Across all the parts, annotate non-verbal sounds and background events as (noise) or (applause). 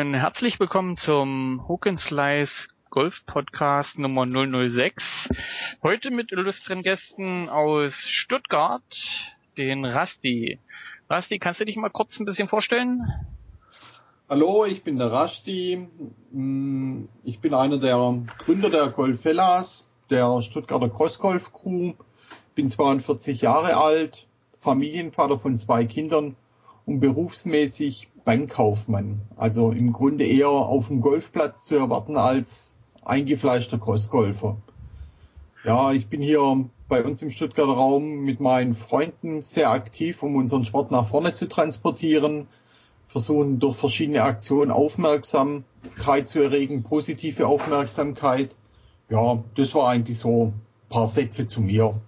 Freunde, herzlich willkommen zum Hook and Slice Golf Podcast Nummer 006. Heute mit illustren Gästen aus Stuttgart, den Rasti. Rasti, kannst du dich mal kurz ein bisschen vorstellen? Hallo, ich bin der Rasti. Mm, ich bin einer der Gründer der Golfellas, der Stuttgarter Crossgolf Crew. Bin 42 Jahre alt, Familienvater von zwei Kindern und berufsmäßig Bankkaufmann. Also im Grunde eher auf dem Golfplatz zu erwarten als eingefleischter Crossgolfer. Ja, ich bin hier bei uns im Stuttgarter Raum mit meinen Freunden sehr aktiv, um unseren Sport nach vorne zu transportieren, versuchen durch verschiedene Aktionen Aufmerksamkeit zu erregen, positive Aufmerksamkeit. Ja, das war eigentlich so ein paar Sätze zu mir.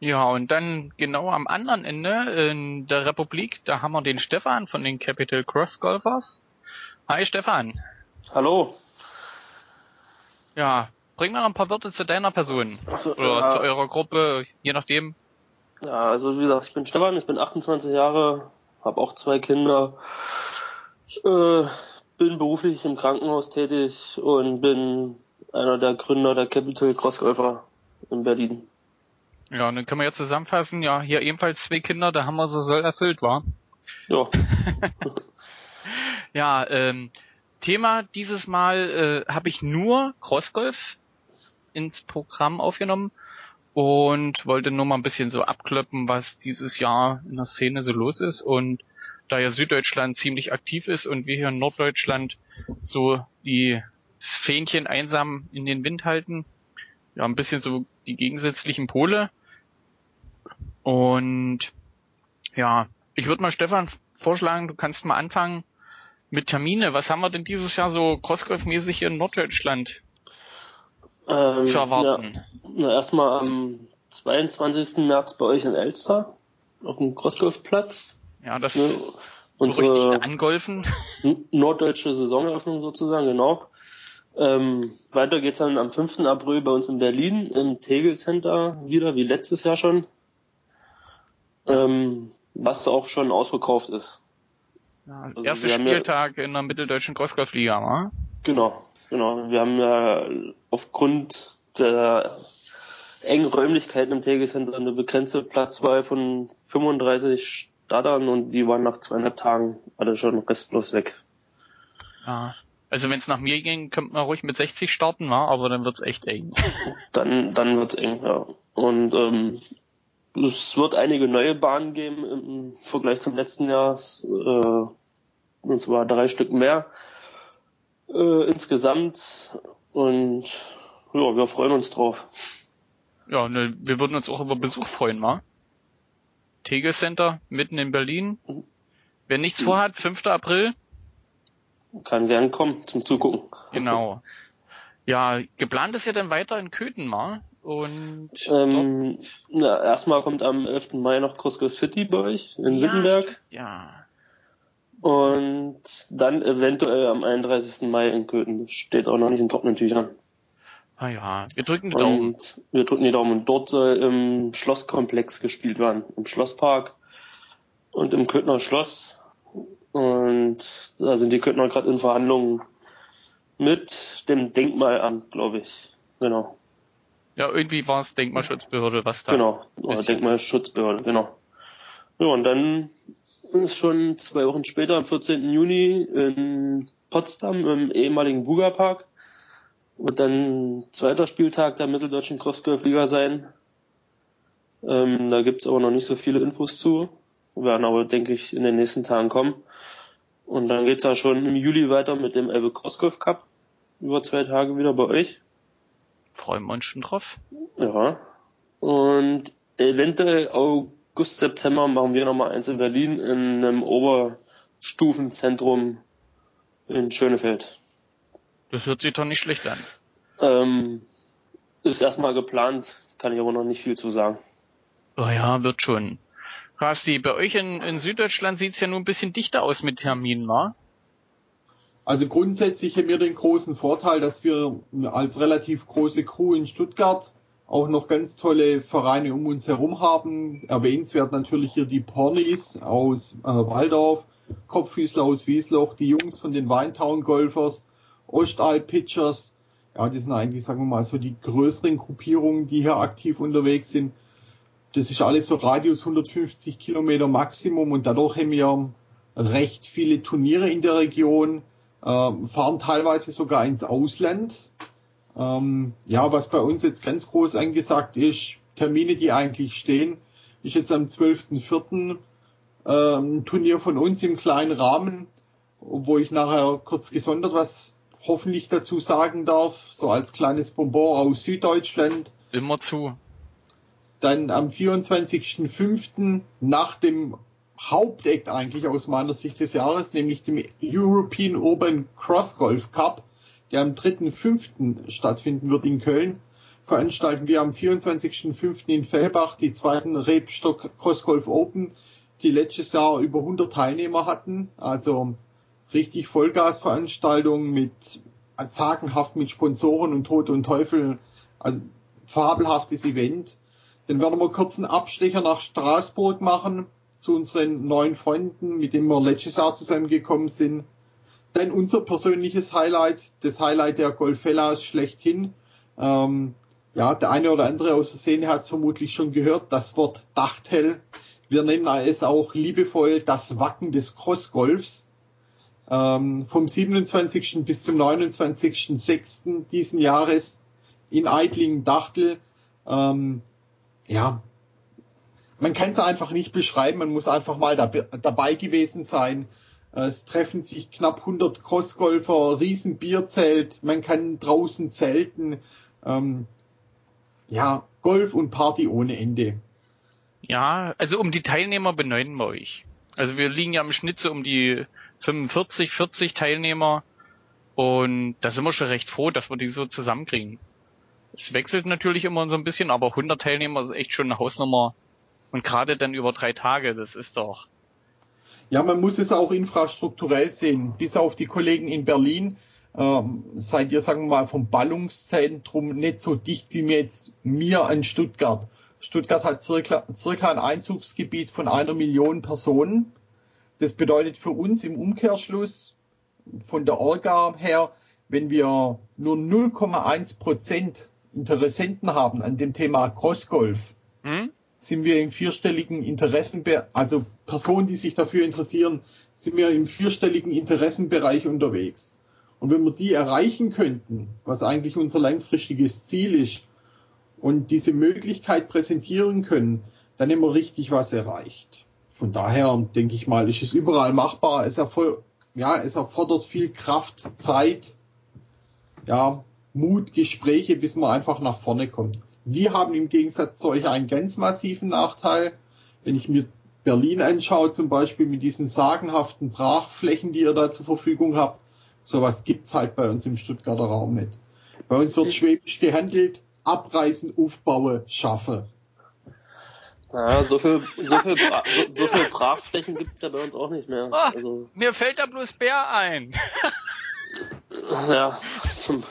Ja, und dann genau am anderen Ende in der Republik, da haben wir den Stefan von den Capital Cross Golfers. Hi Stefan. Hallo. Ja, bring mal noch ein paar Worte zu deiner Person. So, Oder ja. zu eurer Gruppe, je nachdem. Ja, also wie gesagt, ich bin Stefan, ich bin 28 Jahre, habe auch zwei Kinder, äh, bin beruflich im Krankenhaus tätig und bin einer der Gründer der Capital Cross Golfer in Berlin. Ja, und dann können wir jetzt zusammenfassen, ja, hier ebenfalls zwei Kinder, da haben wir so soll erfüllt, war. Ja. (laughs) ja, ähm, Thema dieses Mal äh, habe ich nur Crossgolf ins Programm aufgenommen und wollte nur mal ein bisschen so abklöppen, was dieses Jahr in der Szene so los ist und da ja Süddeutschland ziemlich aktiv ist und wir hier in Norddeutschland so die Fähnchen einsam in den Wind halten, ja, ein bisschen so die gegensätzlichen Pole, und ja, ich würde mal Stefan vorschlagen, du kannst mal anfangen mit Termine. Was haben wir denn dieses Jahr so Crossgolf-mäßig hier in Norddeutschland ähm, zu erwarten? Ja, na, erstmal am 22. März bei euch in Elster auf dem Crossgolfplatz. Ja, das ne, unsere Angolfen. Norddeutsche Saisoneröffnung sozusagen, genau. Ähm, weiter geht's dann am 5. April bei uns in Berlin im Tegel Center wieder, wie letztes Jahr schon ähm, was auch schon ausverkauft ist. Ja, also erster Spieltag ja, in der mitteldeutschen Crossgolf-Liga, wa? Genau, genau. Wir haben ja aufgrund der engen Räumlichkeiten im Tegel eine begrenzte Platzwahl von 35 Startern und die waren nach zweieinhalb Tagen alle schon restlos weg. Ja. Also wenn es nach mir ging, könnte man ruhig mit 60 starten, wa? aber dann wird's echt eng. dann dann wird's eng, ja. Und ähm, es wird einige neue Bahnen geben im Vergleich zum letzten Jahr. Äh, und zwar drei Stück mehr äh, insgesamt. Und ja, wir freuen uns drauf. Ja, ne, wir würden uns auch über Besuch freuen, wa? Tegel Center, mitten in Berlin. Wer nichts vorhat, 5. April. Kann gern kommen zum Zugucken. Genau. Ja, geplant ist ja dann weiter in Köthen, wa? Und ähm, na, erstmal kommt am 11. Mai noch Cusco City bei euch in ja, Wittenberg. Ja. Und dann eventuell am 31. Mai in Köthen. Das steht auch noch nicht in trockenen Tüchern. Ah ja, wir drücken die Daumen. Und wir drücken die Daumen. Und dort soll im Schlosskomplex gespielt werden. Im Schlosspark und im Köthner Schloss. Und da sind die Köthner gerade in Verhandlungen mit dem Denkmalamt, glaube ich. Genau. Ja, irgendwie war es Denkmalschutzbehörde, was da. Genau, oder Denkmalschutzbehörde, genau. Ja, und dann ist schon zwei Wochen später, am 14. Juni, in Potsdam im ehemaligen Buga-Park, wird dann zweiter Spieltag der Mitteldeutschen Crossgolf-Liga sein. Ähm, da gibt's aber noch nicht so viele Infos zu. Werden aber, denke ich, in den nächsten Tagen kommen. Und dann geht's ja schon im Juli weiter mit dem Elbe Crossgolf Cup. Über zwei Tage wieder bei euch freuen wir uns schon drauf. Ja. Und eventuell August, September machen wir nochmal eins in Berlin in einem Oberstufenzentrum in Schönefeld. Das hört sich doch nicht schlecht an. Ähm, ist erstmal geplant, kann ich aber noch nicht viel zu sagen. Oh ja, wird schon. Rasti, bei euch in, in Süddeutschland sieht's ja nur ein bisschen dichter aus mit Terminen, wa? Also grundsätzlich haben wir den großen Vorteil, dass wir als relativ große Crew in Stuttgart auch noch ganz tolle Vereine um uns herum haben. Erwähnenswert natürlich hier die Pornis aus äh, Waldorf, Kopffüßler aus Wiesloch, die Jungs von den Weintown Golfers, Ostalb Pitchers. Ja, die sind eigentlich, sagen wir mal, so die größeren Gruppierungen, die hier aktiv unterwegs sind. Das ist alles so Radius 150 Kilometer Maximum und dadurch haben wir recht viele Turniere in der Region, fahren teilweise sogar ins Ausland. Ähm, ja, was bei uns jetzt ganz groß angesagt ist, Termine, die eigentlich stehen, ist jetzt am 12.04. Ähm, Turnier von uns im kleinen Rahmen, wo ich nachher kurz gesondert was hoffentlich dazu sagen darf, so als kleines Bonbon aus Süddeutschland. Immer zu. Dann am 24.05. nach dem Hauptakt eigentlich aus meiner Sicht des Jahres, nämlich dem European Urban Cross Golf Cup, der am 3.05. stattfinden wird in Köln, veranstalten wir am 24.05. in Fellbach die zweiten Rebstock Cross Golf Open, die letztes Jahr über 100 Teilnehmer hatten, also richtig Vollgasveranstaltung mit sagenhaft mit Sponsoren und Tod und Teufel, also fabelhaftes Event. Dann werden wir kurz einen Abstecher nach Straßburg machen zu unseren neuen Freunden, mit denen wir letztes Jahr zusammengekommen sind. Dann unser persönliches Highlight, das Highlight der Golfellas schlechthin. Ähm, ja, der eine oder andere aus der Szene hat es vermutlich schon gehört, das Wort Dachtel. Wir nennen es auch liebevoll das Wacken des Crossgolfs. Ähm, vom 27. bis zum 29.06. diesen Jahres in Eitlingen-Dachtel. Ähm, ja, man kann es einfach nicht beschreiben, man muss einfach mal da, dabei gewesen sein. Es treffen sich knapp 100 Crossgolfer, riesen Bierzelt, man kann draußen zelten. Ähm, ja, Golf und Party ohne Ende. Ja, also um die Teilnehmer beneiden wir euch. Also wir liegen ja im Schnitt so um die 45, 40 Teilnehmer und da sind wir schon recht froh, dass wir die so zusammenkriegen. Es wechselt natürlich immer so ein bisschen, aber 100 Teilnehmer ist echt schon eine Hausnummer, und gerade dann über drei Tage, das ist doch. Ja, man muss es auch infrastrukturell sehen. Bis auf die Kollegen in Berlin ähm, seid ihr, sagen wir mal, vom Ballungszentrum nicht so dicht wie mir jetzt mir an Stuttgart. Stuttgart hat circa, circa ein Einzugsgebiet von einer Million Personen. Das bedeutet für uns im Umkehrschluss von der Orga her, wenn wir nur 0,1 Prozent Interessenten haben an dem Thema Crossgolf, hm? Sind wir im vierstelligen Interessen, also Personen, die sich dafür interessieren, sind wir im vierstelligen Interessenbereich unterwegs. Und wenn wir die erreichen könnten, was eigentlich unser langfristiges Ziel ist, und diese Möglichkeit präsentieren können, dann haben wir richtig was erreicht. Von daher denke ich mal, ist es überall machbar. Es, erfol ja, es erfordert viel Kraft, Zeit, ja, Mut, Gespräche, bis man einfach nach vorne kommt. Wir haben im Gegensatz zu euch einen ganz massiven Nachteil. Wenn ich mir Berlin anschaue, zum Beispiel mit diesen sagenhaften Brachflächen, die ihr da zur Verfügung habt, sowas gibt's halt bei uns im Stuttgarter Raum nicht. Bei uns wird schwäbisch gehandelt, abreißen, aufbauen, schaffe. Ja, so viel, so viel, Bra so, so viel Brachflächen gibt's ja bei uns auch nicht mehr. Oh, also, mir fällt da bloß Bär ein. ja, zum,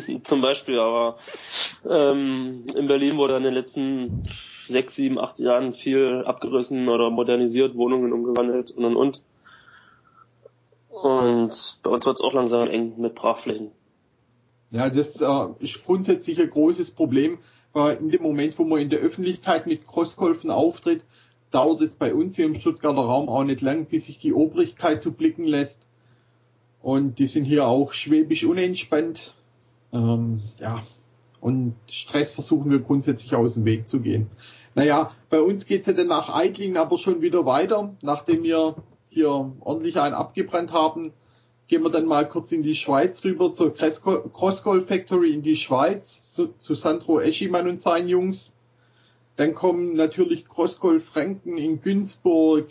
(laughs) zum Beispiel, aber ähm, in Berlin wurde in den letzten sechs, sieben, acht Jahren viel abgerissen oder modernisiert, Wohnungen umgewandelt und und und. Und bei uns wird es auch langsam eng mit Brachflächen. Ja, das äh, ist grundsätzlich ein großes Problem, weil in dem Moment, wo man in der Öffentlichkeit mit Crossgolfen auftritt, dauert es bei uns hier im Stuttgarter Raum auch nicht lang, bis sich die Obrigkeit zu blicken lässt. Und die sind hier auch schwäbisch unentspannt. Ähm, ja, und Stress versuchen wir grundsätzlich aus dem Weg zu gehen. Naja, bei uns geht's ja dann nach Eitlingen aber schon wieder weiter. Nachdem wir hier ordentlich einen abgebrannt haben, gehen wir dann mal kurz in die Schweiz rüber zur Crossgolf Factory in die Schweiz zu, Sandro Eschimann und seinen Jungs. Dann kommen natürlich Crossgolf Franken in Günzburg.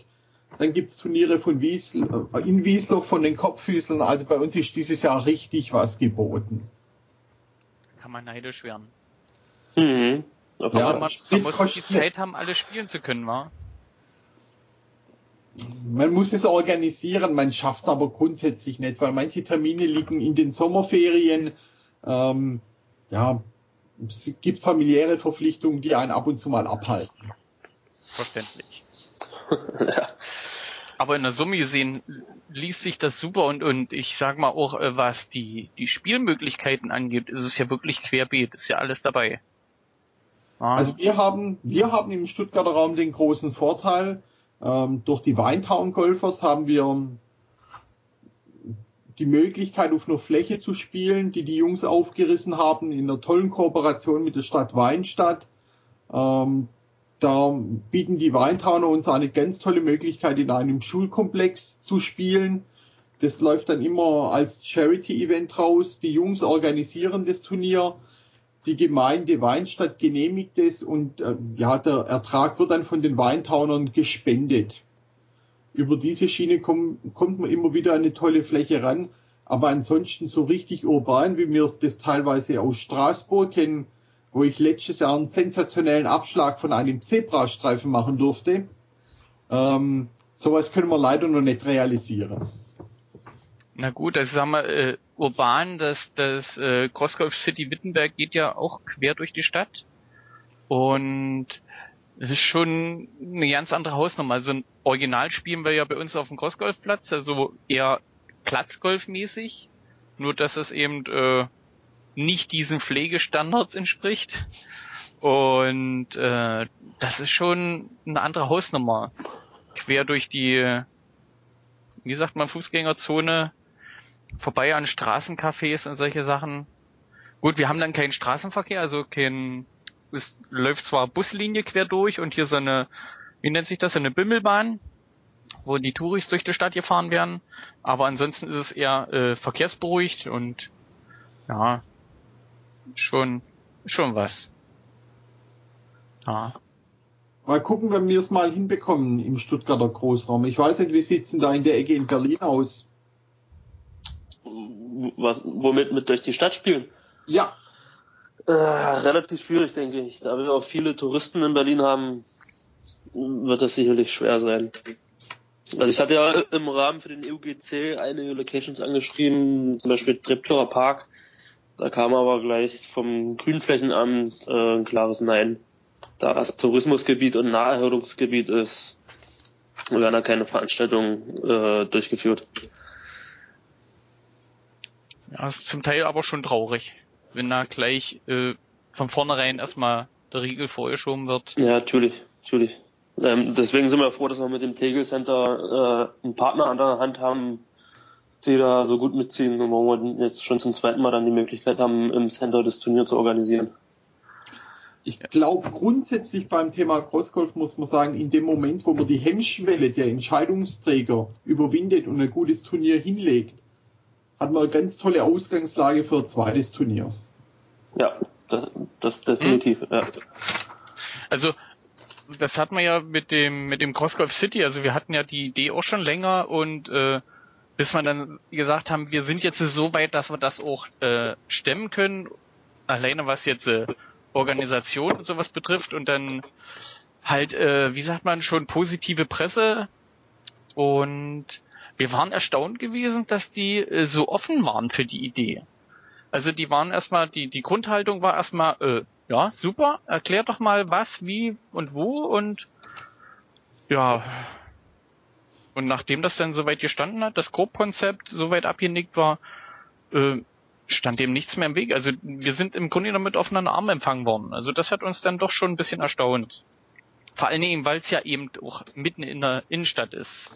Dann gibt's Turniere von Wiesl, äh, in Wiesloch von den Kopffüßlern. Also bei uns ist dieses Jahr richtig was geboten kann man neidisch werden. Mhm. Aber ja, man, man muss die Zeit haben, alles spielen zu können, wa? Man muss es organisieren, man schafft es aber grundsätzlich nicht, weil manche Termine liegen in den Sommerferien. Ähm, ja, es gibt familiäre Verpflichtungen, die einen ab und zu mal abhalten. Verständlich. (laughs) ja. aber in der Summe gesehen liest sich das super und, und ich sag mal auch, äh, was die, die Spielmöglichkeiten angeht, ist es ja wirklich querbeet, ist ja alles dabei. Ja. Also wir haben, wir haben im Stuttgarter Raum den großen Vorteil, ähm, durch die Weintown Golfers haben wir die Möglichkeit, auf einer Fläche zu spielen, die die Jungs aufgerissen haben, in einer tollen Kooperation mit der Stadt Weinstadt. Ähm, da bieten die Weintowner uns eine ganz tolle Möglichkeit, in einem Schulkomplex zu spielen. Das läuft dann immer als Charity-Event raus. Die Jungs organisieren das Turnier. Die Gemeinde Weinstadt genehmigt es und äh, ja, der Ertrag wird dann von den Weintaunern gespendet. Über diese Schiene komm, kommt man immer wieder an eine tolle Fläche ran. Aber ansonsten so richtig urban, wie wir das teilweise aus Straßburg kennen, wo ich letztes Jahr einen sensationellen Abschlag von einem Zebrastreifen machen durfte. Ähm, sowas können wir leider noch nicht realisieren. Na gut, also sagen wir, äh, urban, das, das äh, Crossgolf City Wittenberg geht ja auch quer durch die Stadt. Und es ist schon eine ganz andere Hausnummer. Also ein Original spielen wir ja bei uns auf dem Crossgolfplatz, also eher Platzgolfmäßig. Nur dass es eben äh, nicht diesen Pflegestandards entspricht. Und äh, das ist schon eine andere Hausnummer. Quer durch die, wie sagt man, Fußgängerzone, vorbei an Straßencafés und solche Sachen. Gut, wir haben dann keinen Straßenverkehr, also kein, es läuft zwar Buslinie quer durch und hier so eine, wie nennt sich das, so eine Bimmelbahn, wo die Touris durch die Stadt gefahren werden, aber ansonsten ist es eher äh, verkehrsberuhigt und ja, schon, schon was. Ja. Mal gucken, wenn wir es mal hinbekommen im Stuttgarter Großraum. Ich weiß nicht, wie sieht's denn da in der Ecke in Berlin aus? Was, womit mit durch die Stadt spielen? Ja. Äh, relativ schwierig, denke ich. Da wir auch viele Touristen in Berlin haben, wird das sicherlich schwer sein. Also ich hatte ja im Rahmen für den EUGC einige Locations angeschrieben, zum Beispiel Treptower Park, da kam aber gleich vom Grünflächenamt äh, ein klares Nein. Da das Tourismusgebiet und Naherholungsgebiet ist, werden da keine Veranstaltungen äh, durchgeführt. Ja, ist zum Teil aber schon traurig, wenn da gleich äh, von vornherein erstmal der Riegel vorgeschoben wird. Ja, natürlich, natürlich. Ähm, deswegen sind wir froh, dass wir mit dem Tegel Center äh, einen Partner an der Hand haben, die da so gut mitziehen und wo wir jetzt schon zum zweiten Mal dann die Möglichkeit haben, im Center das Turnier zu organisieren. Ich glaube, grundsätzlich beim Thema Crossgolf muss man sagen, in dem Moment, wo man die Hemmschwelle der Entscheidungsträger überwindet und ein gutes Turnier hinlegt, hat man eine ganz tolle Ausgangslage für ein zweites Turnier. Ja, das, das definitiv. Hm. Ja. Also das hat man ja mit dem mit dem Crossgolf City. Also wir hatten ja die Idee auch schon länger und äh, bis wir dann gesagt haben, wir sind jetzt so weit, dass wir das auch äh, stemmen können, alleine was jetzt äh, Organisation und sowas betrifft und dann halt, äh, wie sagt man, schon positive Presse. Und wir waren erstaunt gewesen, dass die äh, so offen waren für die Idee. Also die waren erstmal, die, die Grundhaltung war erstmal, äh, ja, super, erklär doch mal was, wie und wo und ja, und nachdem das dann soweit gestanden hat, das Grobkonzept soweit abgenickt war, äh, stand dem nichts mehr im Weg. Also wir sind im Grunde genommen mit offenen Armen empfangen worden. Also das hat uns dann doch schon ein bisschen erstaunt. Vor allen Dingen, weil es ja eben auch mitten in der Innenstadt ist.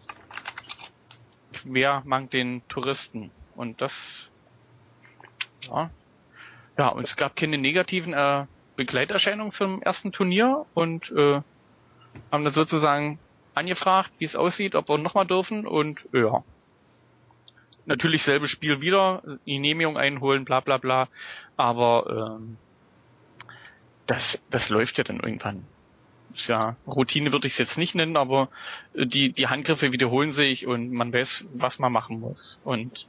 Wer mag den Touristen? Und das, ja, ja, und es gab keine negativen äh, Begleiterscheinungen zum ersten Turnier und äh, haben dann sozusagen angefragt, wie es aussieht, ob wir nochmal dürfen und ja. Natürlich selbe Spiel wieder, die Genehmigung einholen, bla bla bla. Aber ähm, das, das läuft ja dann irgendwann. Ja, Routine würde ich es jetzt nicht nennen, aber die, die Handgriffe wiederholen sich und man weiß, was man machen muss. Und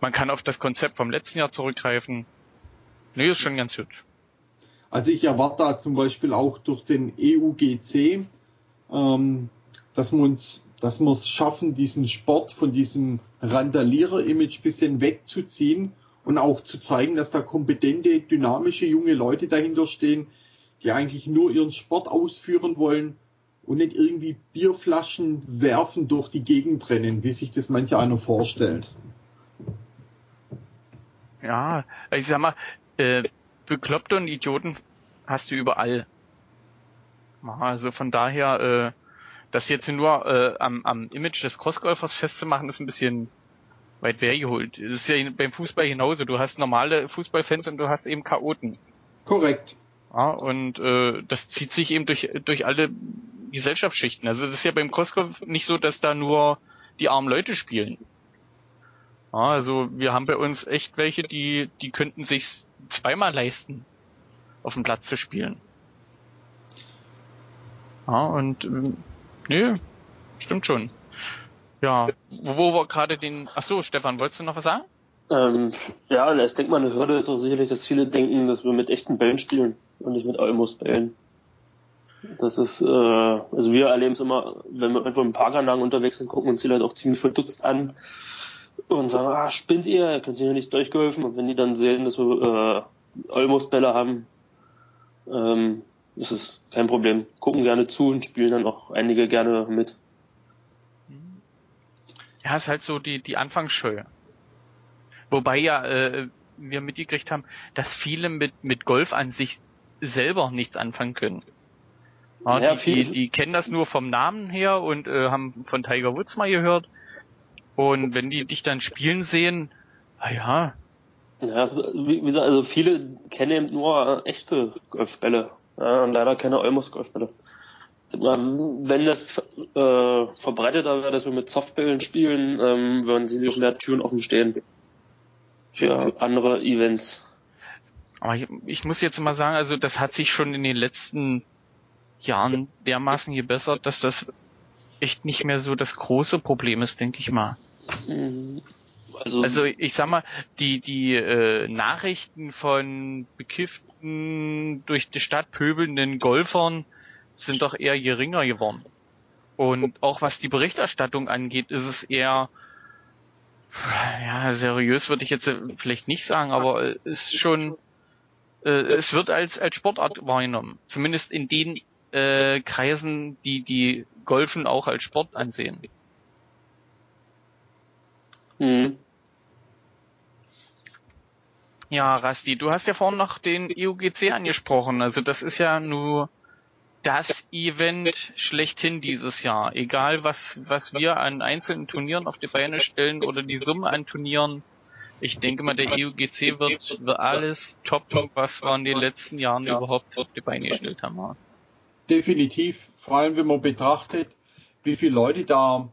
man kann auf das Konzept vom letzten Jahr zurückgreifen. Nee, ist schon ganz hübsch. Also ich erwarte da zum Beispiel auch durch den EUGC, ähm, dass wir uns, dass wir es schaffen, diesen Sport von diesem Randalierer-Image bisschen wegzuziehen und auch zu zeigen, dass da kompetente, dynamische junge Leute dahinter stehen, die eigentlich nur ihren Sport ausführen wollen und nicht irgendwie Bierflaschen werfen durch die Gegend rennen, wie sich das manche einer vorstellt. Ja, ich sag mal, äh, Bekloppte und Idioten hast du überall. Also von daher, äh, das jetzt nur äh, am, am Image des Crossgolfers festzumachen, ist ein bisschen weit hergeholt. Das ist ja beim Fußball genauso. Du hast normale Fußballfans und du hast eben Chaoten. Korrekt. Ja, und äh, das zieht sich eben durch, durch alle Gesellschaftsschichten. Also das ist ja beim Crossgolf nicht so, dass da nur die armen Leute spielen. Ja, also wir haben bei uns echt welche, die, die könnten sich zweimal leisten, auf dem Platz zu spielen. Ja, und äh, nö, stimmt schon. Ja, wo, wir gerade den. Ach so, Stefan, wolltest du noch was sagen? Ähm, ja, ich denke mal, eine Hürde ist auch sicherlich, dass viele denken, dass wir mit echten Bällen spielen und nicht mit Almus-Bällen. Das ist, äh, also wir erleben es immer, wenn wir einfach im Parkanlagen unterwegs sind, gucken uns die Leute auch ziemlich verdutzt an und sagen, ah, spinnt ihr, könnt ihr nicht durchgeholfen? Und wenn die dann sehen, dass wir äh, Almus-Bälle haben, ähm, ist es kein Problem. Gucken gerne zu und spielen dann auch einige gerne mit. Ja, ist halt so die, die Anfangsscheu. Wobei ja äh, wir mitgekriegt haben, dass viele mit, mit Golf an sich selber nichts anfangen können. Ja, ja, die, die, die, kennen das nur vom Namen her und äh, haben von Tiger Woods mal gehört. Und wenn die dich dann spielen sehen, naja. Ja, wie gesagt, also viele kennen eben nur echte Golfbälle. Ja, und leider keine Olmos Golfbälle. Wenn das äh, verbreiteter wäre, dass wir mit Softbällen spielen, ähm, würden sie nicht mehr Türen offen stehen. Für andere Events. Aber ich, ich muss jetzt mal sagen, also das hat sich schon in den letzten Jahren dermaßen gebessert, dass das echt nicht mehr so das große Problem ist, denke ich mal. Mhm. Also, also ich sag mal, die, die äh, Nachrichten von bekifften, durch die Stadt pöbelnden Golfern sind doch eher geringer geworden. Und auch was die Berichterstattung angeht, ist es eher, ja, seriös würde ich jetzt vielleicht nicht sagen, aber ist schon, äh, es wird als, als Sportart wahrgenommen. Zumindest in den äh, Kreisen, die die Golfen auch als Sport ansehen. Mhm. Ja, Rasti, du hast ja vorhin noch den IUGC angesprochen. Also das ist ja nur das Event schlechthin dieses Jahr. Egal was, was wir an einzelnen Turnieren auf die Beine stellen oder die Summe an Turnieren. Ich denke mal, der IUGC wird, wird alles toppen, was wir in den letzten Jahren überhaupt auf die Beine gestellt haben definitiv, vor allem wenn man betrachtet, wie viele Leute da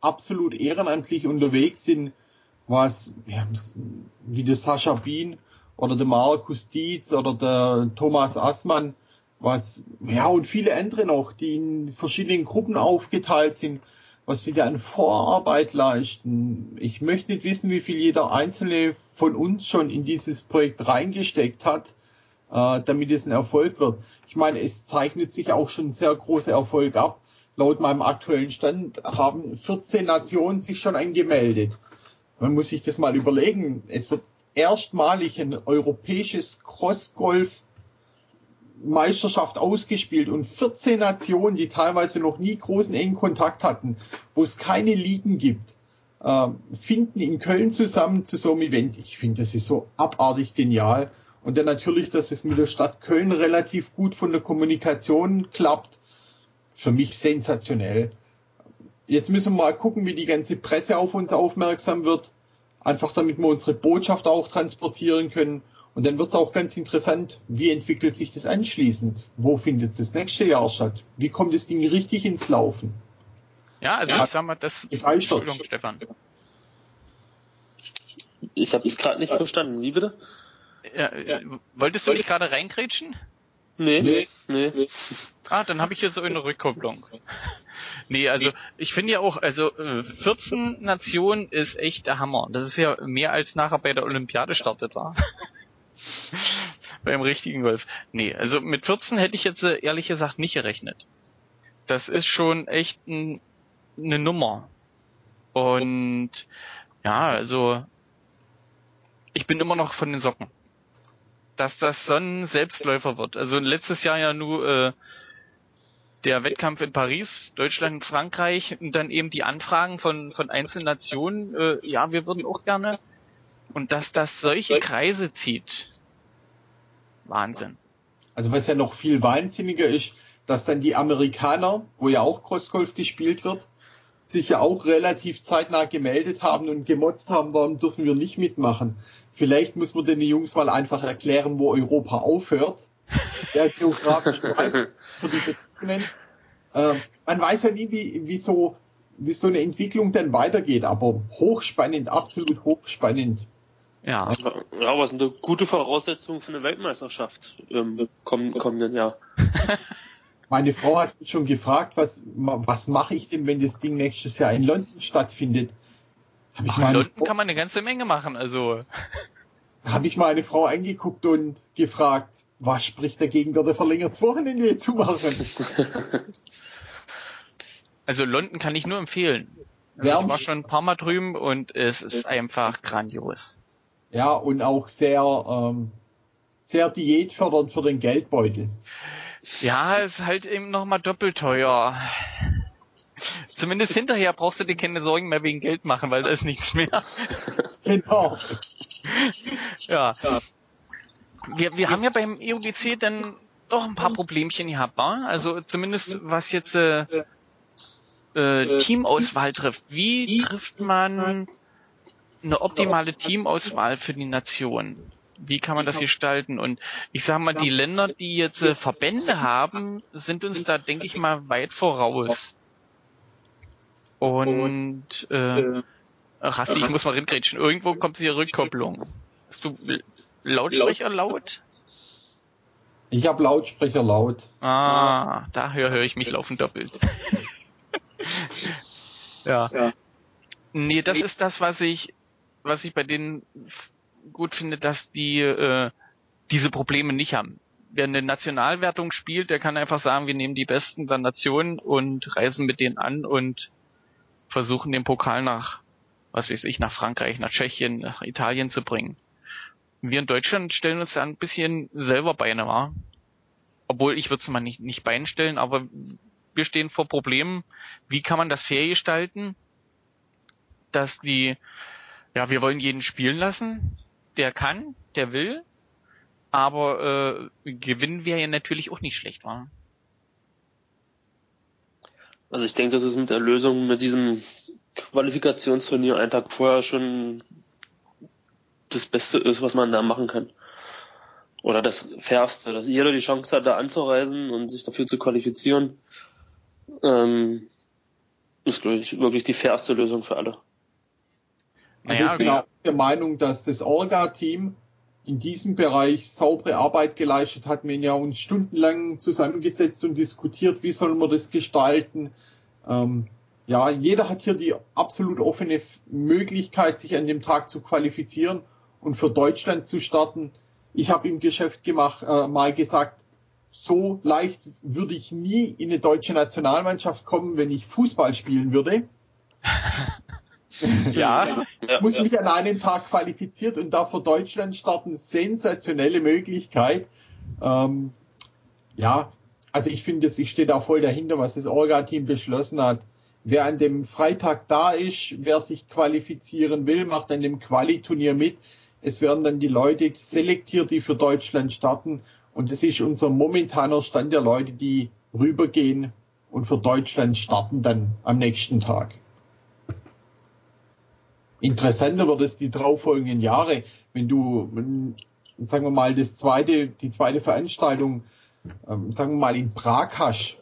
absolut ehrenamtlich unterwegs sind, was, ja, wie der Sascha Bien oder der Markus Dietz oder der Thomas Assmann, was, ja, und viele andere noch, die in verschiedenen Gruppen aufgeteilt sind, was sie da an Vorarbeit leisten. Ich möchte nicht wissen, wie viel jeder einzelne von uns schon in dieses Projekt reingesteckt hat, äh, damit es ein Erfolg wird. Ich meine, es zeichnet sich auch schon sehr großer Erfolg ab. Laut meinem aktuellen Stand haben 14 Nationen sich schon angemeldet. Man muss sich das mal überlegen. Es wird erstmalig ein europäisches Crossgolf Meisterschaft ausgespielt und 14 Nationen, die teilweise noch nie großen engen Kontakt hatten, wo es keine Ligen gibt, äh, finden in Köln zusammen zu so einem Event. Ich finde, das ist so abartig genial. Und dann natürlich, dass es mit der Stadt Köln relativ gut von der Kommunikation klappt. Für mich sensationell. Jetzt müssen wir mal gucken, wie die ganze Presse auf uns aufmerksam wird. Einfach damit wir unsere Botschaft auch transportieren können. Und dann wird es auch ganz interessant, wie entwickelt sich das anschließend? Wo findet es das nächste Jahr statt? Wie kommt das Ding richtig ins Laufen? Ja, also ja, ich sag mal, das ist Entschuldigung, Stefan. Ich habe es gerade nicht verstanden. Wie bitte? Ja, ja. Wolltest du dich gerade reingrätschen? Nee. nee. nee. Ah, dann habe ich jetzt so eine Rückkopplung. Nee, also ich finde ja auch, also 14 äh, Nationen ist echt der Hammer. Das ist ja mehr als nachher bei der Olympiade startet war. (laughs) Beim richtigen Golf. Nee, also mit 14 hätte ich jetzt äh, ehrlich gesagt nicht gerechnet. Das ist schon echt ein, eine Nummer. Und ja, also ich bin immer noch von den Socken dass das so ein Selbstläufer wird. Also letztes Jahr ja nur äh, der Wettkampf in Paris, Deutschland, Frankreich und dann eben die Anfragen von, von einzelnen Nationen, äh, ja, wir würden auch gerne. Und dass das solche Kreise zieht. Wahnsinn. Also was ja noch viel wahnsinniger ist, dass dann die Amerikaner, wo ja auch Crossgolf gespielt wird, sich ja auch relativ zeitnah gemeldet haben und gemotzt haben, warum dürfen wir nicht mitmachen. Vielleicht muss man den Jungs mal einfach erklären, wo Europa aufhört. (laughs) Der geografisch für die Äh, man weiß ja nie, wie, wie, so, wie so eine Entwicklung dann weitergeht, aber hochspannend, absolut hochspannend. Ja. Ja, aber es ist eine gute Voraussetzung für eine Weltmeisterschaft im kommenden Jahr. (laughs) Meine Frau hat schon gefragt, was, was mache ich denn, wenn das Ding nächstes Jahr in London stattfindet? Hab ich Ach, in London kann man eine ganze Menge machen, also. Habe ich meine Frau angeguckt und gefragt, was spricht dagegen, dort ein verlängertes Wochenende zu machen? Also London kann ich nur empfehlen. Also ich war schon ein paar Mal drüben und es ist einfach grandios. Ja, und auch sehr, ähm, sehr diätfördernd für den Geldbeutel. Ja, ist halt eben nochmal doppelt teuer. Zumindest hinterher brauchst du dir keine Sorgen mehr wegen Geld machen, weil da ist nichts mehr. (laughs) Genau. ja. Wir, wir haben ja beim EUGC dann doch ein paar Problemchen gehabt, wa? Also zumindest was jetzt äh, äh, Teamauswahl trifft. Wie trifft man eine optimale Teamauswahl für die Nation? Wie kann man das gestalten? Und ich sage mal, die Länder, die jetzt äh, Verbände haben, sind uns da, denke ich mal, weit voraus. Und äh, Rassi, ich muss mal ringrätschen. Irgendwo kommt hier Rückkopplung. Hast du Lautsprecher laut? Ich habe Lautsprecher laut. Ah, da höre hör ich mich laufen doppelt. (laughs) ja. ja. Nee, das ist das, was ich, was ich bei denen gut finde, dass die äh, diese Probleme nicht haben. Wer eine Nationalwertung spielt, der kann einfach sagen, wir nehmen die Besten der Nation und reisen mit denen an und versuchen den Pokal nach, was weiß ich, nach Frankreich, nach Tschechien, nach Italien zu bringen. Wir in Deutschland stellen uns da ein bisschen selber Beine wahr. Obwohl ich würde es mal nicht, nicht Bein stellen, aber wir stehen vor Problemen. Wie kann man das fair gestalten? Dass die, ja, wir wollen jeden spielen lassen, der kann, der will, aber äh, gewinnen wäre ja natürlich auch nicht schlecht, war. Also ich denke, dass es mit der Lösung mit diesem Qualifikationsturnier einen Tag vorher schon das Beste ist, was man da machen kann. Oder das Fairste, dass jeder die Chance hat, da anzureisen und sich dafür zu qualifizieren. Ähm, ist, glaube ich, wirklich die fairste Lösung für alle. Also naja, ich bin auch der Meinung, dass das Orga-Team in diesem Bereich saubere Arbeit geleistet hat. Wir haben ja uns stundenlang zusammengesetzt und diskutiert, wie soll man das gestalten. Ähm, ja, jeder hat hier die absolut offene Möglichkeit, sich an dem Tag zu qualifizieren und für Deutschland zu starten. Ich habe im Geschäft gemacht, äh, mal gesagt, so leicht würde ich nie in eine deutsche Nationalmannschaft kommen, wenn ich Fußball spielen würde. (laughs) ja. ja. Muss mich an einem Tag qualifiziert und da für Deutschland starten. Sensationelle Möglichkeit. Ähm, ja, also ich finde, ich stehe da voll dahinter, was das Orga-Team beschlossen hat. Wer an dem Freitag da ist, wer sich qualifizieren will, macht an dem Quali-Turnier mit. Es werden dann die Leute selektiert, die für Deutschland starten. Und das ist unser momentaner Stand der Leute, die rübergehen und für Deutschland starten dann am nächsten Tag. Interessanter wird es die darauffolgenden Jahre, wenn du, sagen wir mal, das zweite, die zweite Veranstaltung, ähm, sagen wir mal, in Prag hast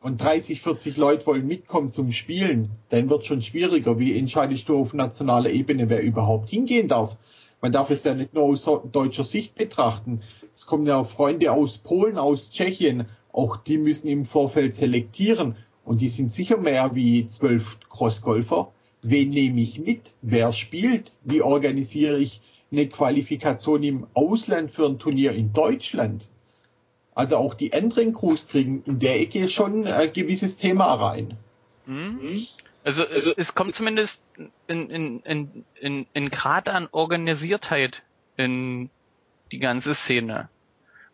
und 30, 40 Leute wollen mitkommen zum Spielen, dann wird schon schwieriger. Wie entscheidest du auf nationaler Ebene, wer überhaupt hingehen darf? Man darf es ja nicht nur aus deutscher Sicht betrachten. Es kommen ja Freunde aus Polen, aus Tschechien. Auch die müssen im Vorfeld selektieren. Und die sind sicher mehr wie zwölf Crossgolfer wen nehme ich mit, wer spielt, wie organisiere ich eine Qualifikation im Ausland für ein Turnier in Deutschland. Also auch die anderen Crews kriegen in der Ecke schon ein gewisses Thema rein. Mhm. Also, also es kommt zumindest in, in, in, in, in Grad an Organisiertheit in die ganze Szene.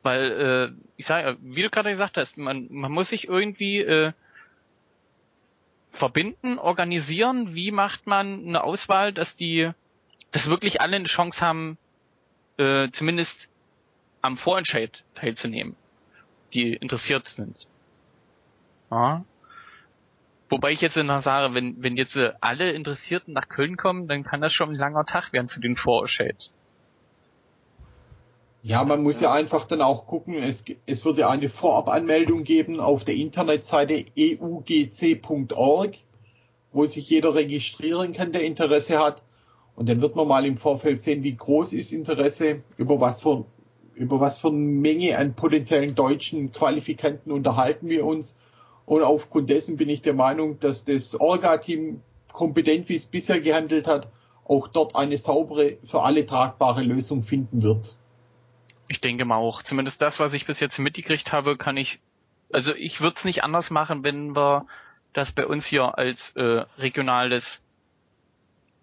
Weil, äh, ich sage, wie du gerade gesagt hast, man, man muss sich irgendwie äh, verbinden, organisieren. Wie macht man eine Auswahl, dass die, dass wirklich alle eine Chance haben, äh, zumindest am Vorentscheid teilzunehmen, die interessiert sind. Ja. Wobei ich jetzt noch sage, wenn, wenn jetzt äh, alle Interessierten nach Köln kommen, dann kann das schon ein langer Tag werden für den Vorentscheid. Ja, man muss ja einfach dann auch gucken, es, es wird eine Vorabanmeldung geben auf der Internetseite eugc.org, wo sich jeder registrieren kann, der Interesse hat. Und dann wird man mal im Vorfeld sehen, wie groß ist Interesse, über was für, über was für eine Menge an potenziellen deutschen Qualifikanten unterhalten wir uns. Und aufgrund dessen bin ich der Meinung, dass das Orga-Team kompetent, wie es bisher gehandelt hat, auch dort eine saubere, für alle tragbare Lösung finden wird. Ich denke mal auch. Zumindest das, was ich bis jetzt mitgekriegt habe, kann ich. Also ich würde es nicht anders machen, wenn wir das bei uns hier als äh, regionales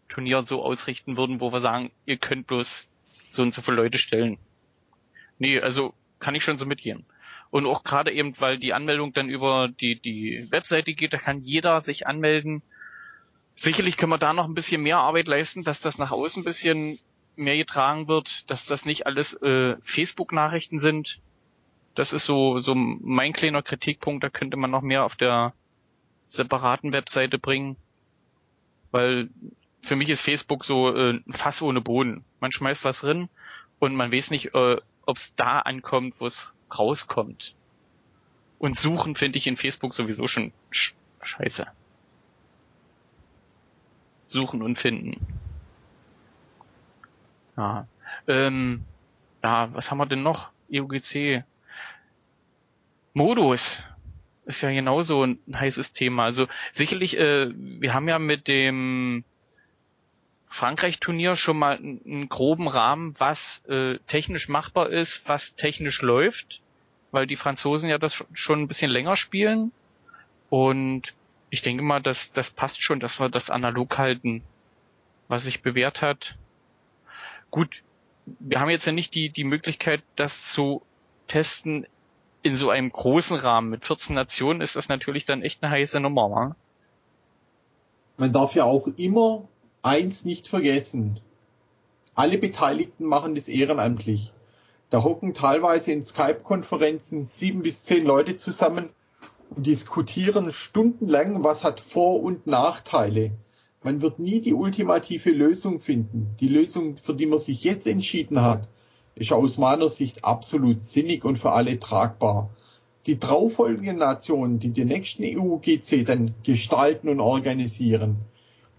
Turnier so ausrichten würden, wo wir sagen, ihr könnt bloß so und so viele Leute stellen. Nee, also kann ich schon so mitgehen. Und auch gerade eben, weil die Anmeldung dann über die, die Webseite geht, da kann jeder sich anmelden. Sicherlich können wir da noch ein bisschen mehr Arbeit leisten, dass das nach außen ein bisschen mehr getragen wird, dass das nicht alles äh, Facebook-Nachrichten sind. Das ist so, so mein kleiner Kritikpunkt, da könnte man noch mehr auf der separaten Webseite bringen. Weil für mich ist Facebook so äh, ein Fass ohne Boden. Man schmeißt was drin und man weiß nicht, äh, ob es da ankommt, wo es rauskommt. Und suchen finde ich in Facebook sowieso schon sch scheiße. Suchen und finden. Ja. Ähm, ja, was haben wir denn noch? EUGC. Modus ist ja genauso ein heißes Thema. Also sicherlich, äh, wir haben ja mit dem Frankreich-Turnier schon mal einen groben Rahmen, was äh, technisch machbar ist, was technisch läuft, weil die Franzosen ja das schon ein bisschen länger spielen. Und ich denke mal, dass das passt schon, dass wir das analog halten, was sich bewährt hat gut, wir haben jetzt ja nicht die, die Möglichkeit, das zu testen in so einem großen Rahmen. Mit 14 Nationen ist das natürlich dann echt eine heiße Nummer, wa? Man darf ja auch immer eins nicht vergessen. Alle Beteiligten machen das ehrenamtlich. Da hocken teilweise in Skype-Konferenzen sieben bis zehn Leute zusammen und diskutieren stundenlang, was hat Vor- und Nachteile. Man wird nie die ultimative Lösung finden. Die Lösung, für die man sich jetzt entschieden hat, ist aus meiner Sicht absolut sinnig und für alle tragbar. Die darauffolgenden Nationen, die den nächsten EU-GC dann gestalten und organisieren,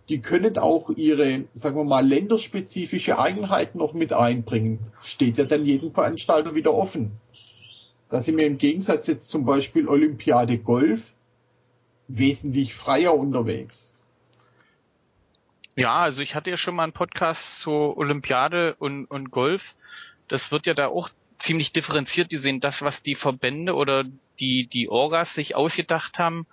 die können auch ihre, sagen wir mal, länderspezifische Eigenheiten noch mit einbringen. Steht ja dann jedem Veranstalter wieder offen. Da sind wir im Gegensatz jetzt zum Beispiel Olympiade Golf wesentlich freier unterwegs. Ja, also ich hatte ja schon mal einen Podcast zur Olympiade und, und Golf. Das wird ja da auch ziemlich differenziert gesehen, das, was die Verbände oder die, die Orgas sich ausgedacht haben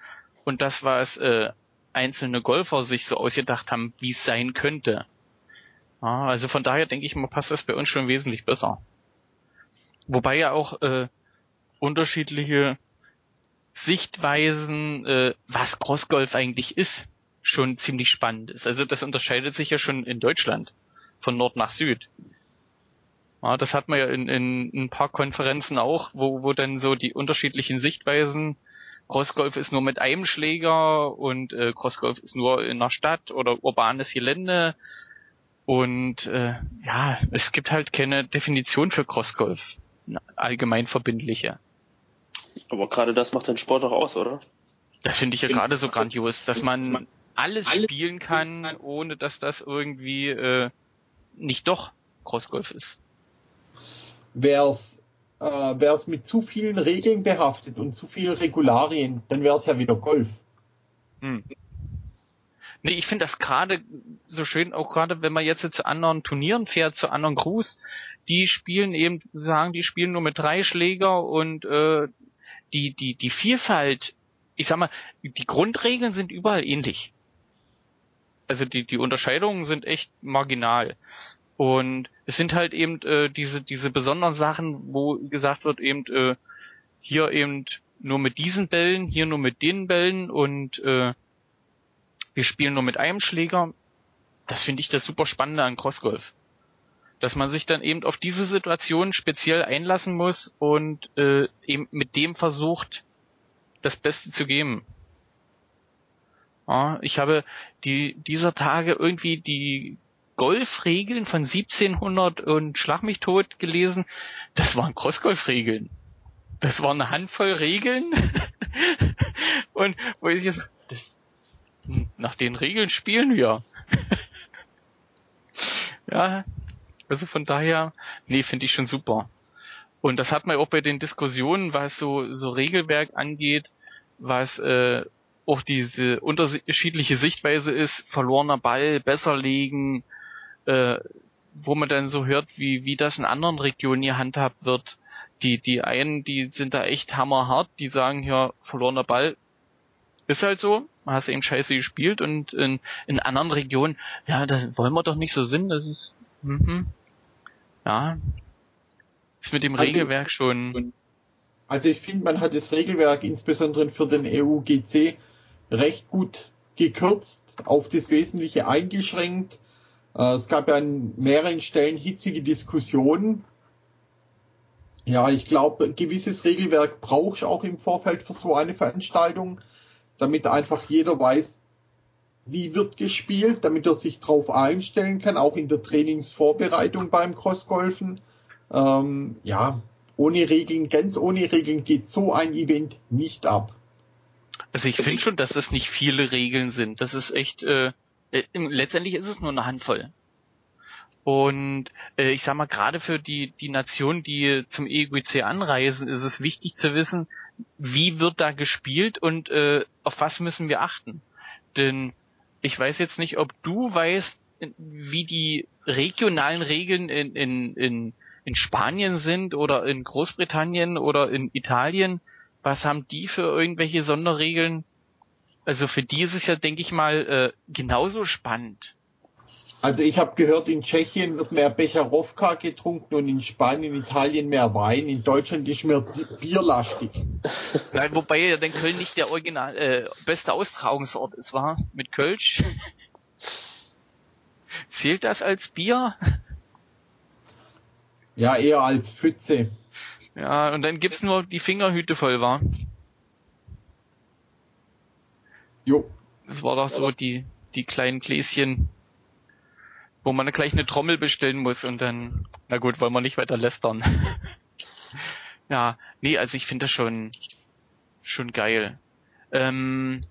und das, was äh, einzelne Golfer sich so ausgedacht haben, wie es sein könnte. Ja, also von daher denke ich mal, passt das bei uns schon wesentlich besser. Wobei ja auch äh, unterschiedliche Sichtweisen, äh, was Crossgolf eigentlich ist, schon ziemlich spannend ist. Also das unterscheidet sich ja schon in Deutschland von Nord nach Süd. Ja, das hat man ja in, in, in ein paar Konferenzen auch, wo, wo dann so die unterschiedlichen Sichtweisen Crossgolf ist nur mit einem Schläger und äh, Crossgolf ist nur in der Stadt oder urbanes Gelände. Und äh, ja, es gibt halt keine Definition für Crossgolf, allgemein verbindliche. Aber gerade das macht den Sport doch aus, oder? Das finde ich ja gerade so grandios, dass man alles, alles spielen kann, ohne dass das irgendwie äh, nicht doch Crossgolf ist. Wär's äh, wär's mit zu vielen Regeln behaftet und zu vielen Regularien, dann wäre es ja wieder Golf. Hm. Nee, ich finde das gerade so schön, auch gerade wenn man jetzt zu anderen Turnieren fährt, zu anderen Crews, die spielen eben, sagen, die spielen nur mit drei Schläger und äh, die, die, die Vielfalt, ich sag mal, die Grundregeln sind überall ähnlich also die, die Unterscheidungen sind echt marginal. Und es sind halt eben äh, diese, diese besonderen Sachen, wo gesagt wird eben, äh, hier eben nur mit diesen Bällen, hier nur mit den Bällen und äh, wir spielen nur mit einem Schläger. Das finde ich das super Spannende an Crossgolf. Dass man sich dann eben auf diese Situation speziell einlassen muss und äh, eben mit dem versucht, das Beste zu geben. Ja, ich habe die dieser Tage irgendwie die Golfregeln von 1700 und Schlag mich tot gelesen. Das waren Crossgolf-Regeln. Das war eine Handvoll Regeln. (laughs) und wo ich jetzt, das, nach den Regeln spielen wir. (laughs) ja, also von daher, nee, finde ich schon super. Und das hat man auch bei den Diskussionen, was so, so Regelwerk angeht, was äh, auch diese unterschiedliche Sichtweise ist, verlorener Ball, besser legen, äh, wo man dann so hört, wie, wie das in anderen Regionen hier handhabt wird. Die, die einen, die sind da echt hammerhart, die sagen ja, verlorener Ball ist halt so, man hast eben scheiße gespielt und in, in anderen Regionen, ja, das wollen wir doch nicht so sind, das ist, mhm. ja, ist mit dem also, Regelwerk schon. Also ich finde, man hat das Regelwerk insbesondere für den EUGC recht gut gekürzt, auf das Wesentliche eingeschränkt. Äh, es gab ja an mehreren Stellen hitzige Diskussionen. Ja, ich glaube, gewisses Regelwerk brauchst du auch im Vorfeld für so eine Veranstaltung, damit einfach jeder weiß, wie wird gespielt, damit er sich darauf einstellen kann, auch in der Trainingsvorbereitung beim Crossgolfen. Ähm, ja, ohne Regeln, ganz ohne Regeln geht so ein Event nicht ab. Also ich finde schon, dass es nicht viele Regeln sind. Das ist echt, äh, äh, letztendlich ist es nur eine Handvoll. Und äh, ich sag mal, gerade für die, die Nationen, die zum EGC anreisen, ist es wichtig zu wissen, wie wird da gespielt und äh, auf was müssen wir achten. Denn ich weiß jetzt nicht, ob du weißt, wie die regionalen Regeln in, in, in, in Spanien sind oder in Großbritannien oder in Italien. Was haben die für irgendwelche Sonderregeln? Also für die ist es ja, denke ich mal, äh, genauso spannend. Also ich habe gehört, in Tschechien wird mehr Becherowka getrunken und in Spanien, Italien mehr Wein. In Deutschland ist mehr bierlastig. Nein, wobei ja denn Köln nicht der original äh, beste Austragungsort ist, war mit Kölsch. Zählt das als Bier? Ja, eher als Pfütze. Ja, und dann gibt's nur die Fingerhüte voll, war. Jo. Das war doch so die, die kleinen Gläschen, wo man gleich eine Trommel bestellen muss und dann, na gut, wollen wir nicht weiter lästern. (laughs) ja, nee, also ich finde das schon, schon geil. Ähm,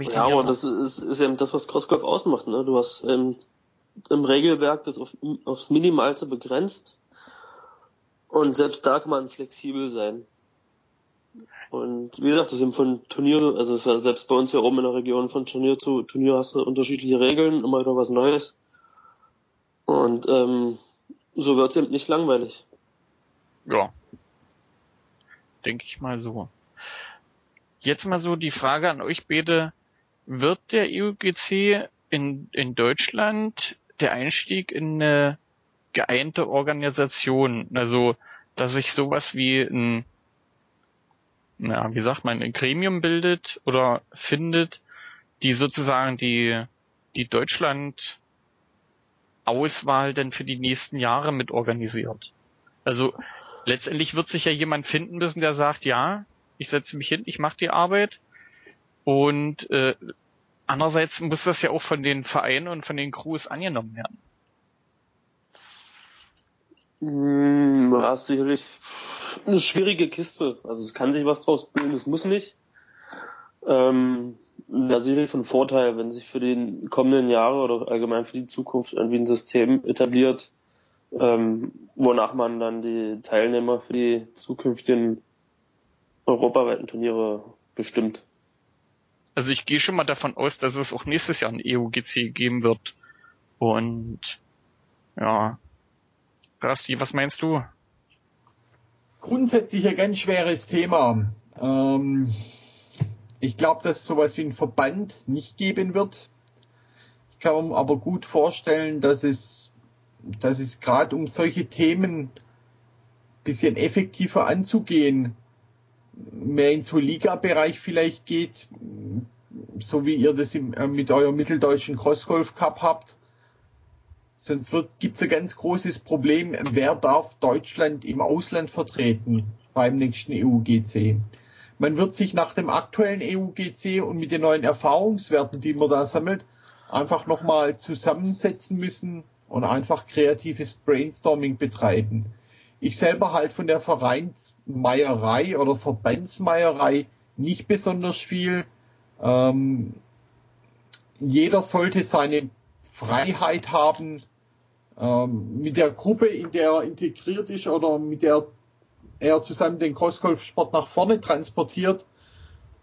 ja, aber das ist, ist eben das, was Crossgolf ausmacht, ne? Du hast ähm, im Regelwerk das auf, aufs Minimalste begrenzt und selbst da kann man flexibel sein. Und wie gesagt, das sind von Turnier, also es ist selbst bei uns hier oben in der Region von Turnier zu Turnier hast du unterschiedliche Regeln, immer wieder was Neues. Und ähm, so wird's eben nicht langweilig. Ja. Denke ich mal so. Jetzt mal so die Frage an euch beide. Wird der EUGC in, in Deutschland der Einstieg in eine geeinte Organisation, also dass sich sowas wie ein ja, wie sagt man, ein Gremium bildet oder findet, die sozusagen die, die Deutschland Auswahl denn für die nächsten Jahre mit organisiert. Also letztendlich wird sich ja jemand finden müssen, der sagt, ja, ich setze mich hin, ich mache die Arbeit. Und äh, andererseits muss das ja auch von den Vereinen und von den Crews angenommen werden. Hm, das ist sicherlich eine schwierige Kiste. Also es kann sich was draus bilden, es muss nicht. Ähm, da sicherlich von Vorteil, wenn sich für die kommenden Jahre oder allgemein für die Zukunft irgendwie ein System etabliert, ähm, wonach man dann die Teilnehmer für die zukünftigen europaweiten Turniere bestimmt. Also ich gehe schon mal davon aus, dass es auch nächstes Jahr ein EUGC geben wird. Und ja. Rasti, was meinst du? Grundsätzlich ein ganz schweres Thema. Ähm, ich glaube, dass sowas wie ein Verband nicht geben wird. Ich kann mir aber gut vorstellen, dass es dass es gerade um solche Themen bisschen effektiver anzugehen, mehr in so Liga-Bereich vielleicht geht, so wie ihr das im, äh, mit eurem mitteldeutschen Crossgolf Cup habt. Sonst gibt es ein ganz großes Problem, wer darf Deutschland im Ausland vertreten beim nächsten EUGC. Man wird sich nach dem aktuellen EUGC und mit den neuen Erfahrungswerten, die man da sammelt, einfach nochmal zusammensetzen müssen und einfach kreatives Brainstorming betreiben. Ich selber halt von der Vereinsmeierei oder Verbandsmeierei nicht besonders viel. Ähm, jeder sollte seine Freiheit haben, ähm, mit der Gruppe, in der er integriert ist oder mit der er zusammen den Crossgolfsport nach vorne transportiert,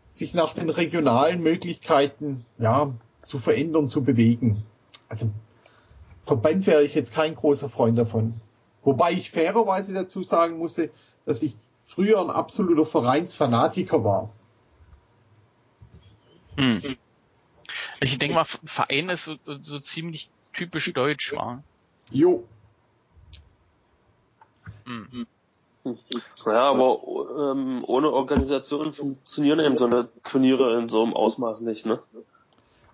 sich nach den regionalen Möglichkeiten ja, zu verändern, zu bewegen. Also Verband wäre ich jetzt kein großer Freund davon. Wobei ich fairerweise dazu sagen musste, dass ich früher ein absoluter Vereinsfanatiker war. Hm. Ich denke mal, Verein ist so, so ziemlich typisch deutsch, war. Jo. Hm. Ja, aber ähm, ohne Organisation funktionieren eben so eine Turniere in so einem Ausmaß nicht, ne?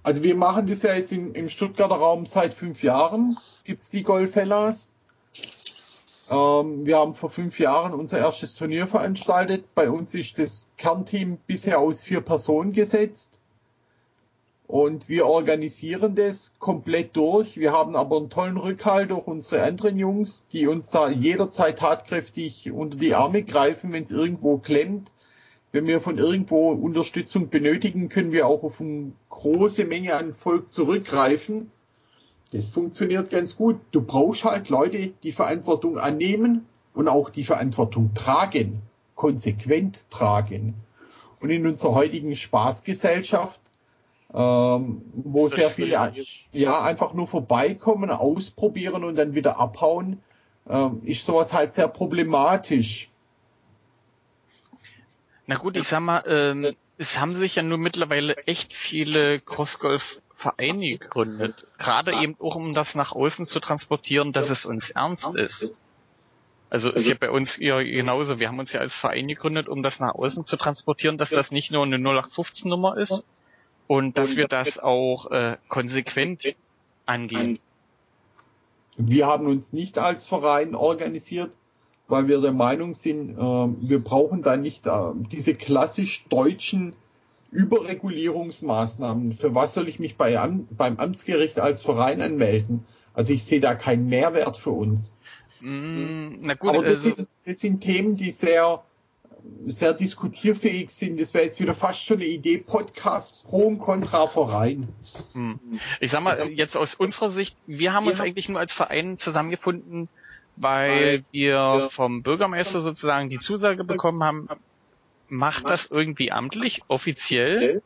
Also wir machen das ja jetzt in, im Stuttgarter Raum seit fünf Jahren, gibt's die Golfellas. Ähm, wir haben vor fünf Jahren unser erstes Turnier veranstaltet. Bei uns ist das Kernteam bisher aus vier Personen gesetzt. Und wir organisieren das komplett durch. Wir haben aber einen tollen Rückhalt durch unsere anderen Jungs, die uns da jederzeit tatkräftig unter die Arme greifen, wenn es irgendwo klemmt. Wenn wir von irgendwo Unterstützung benötigen, können wir auch auf eine große Menge an Volk zurückgreifen. Das funktioniert ganz gut. Du brauchst halt Leute, die Verantwortung annehmen und auch die Verantwortung tragen, konsequent tragen. Und in unserer heutigen Spaßgesellschaft, ähm, wo sehr viele ja einfach nur vorbeikommen, ausprobieren und dann wieder abhauen, ähm, ist sowas halt sehr problematisch. Na gut, ich sag mal, ähm, es haben sich ja nur mittlerweile echt viele Crossgolf-Vereine gegründet. Gerade eben auch, um das nach außen zu transportieren, dass es uns ernst ist. Also ist ja bei uns ja genauso. Wir haben uns ja als Verein gegründet, um das nach außen zu transportieren, dass das nicht nur eine 0815-Nummer ist und dass wir das auch äh, konsequent angehen. Wir haben uns nicht als Verein organisiert, weil wir der Meinung sind, äh, wir brauchen da nicht äh, diese klassisch deutschen Überregulierungsmaßnahmen. Für was soll ich mich bei, Am beim Amtsgericht als Verein anmelden? Also ich sehe da keinen Mehrwert für uns. Mm, na gut, Aber das, also, sind, das sind Themen, die sehr, sehr diskutierfähig sind. Das wäre jetzt wieder fast schon eine Idee, Podcast pro und contra Verein. Hm. Ich sag mal, jetzt aus unserer Sicht, wir haben wir uns haben eigentlich nur als Verein zusammengefunden, weil wir vom Bürgermeister sozusagen die Zusage bekommen haben, macht das irgendwie amtlich, offiziell,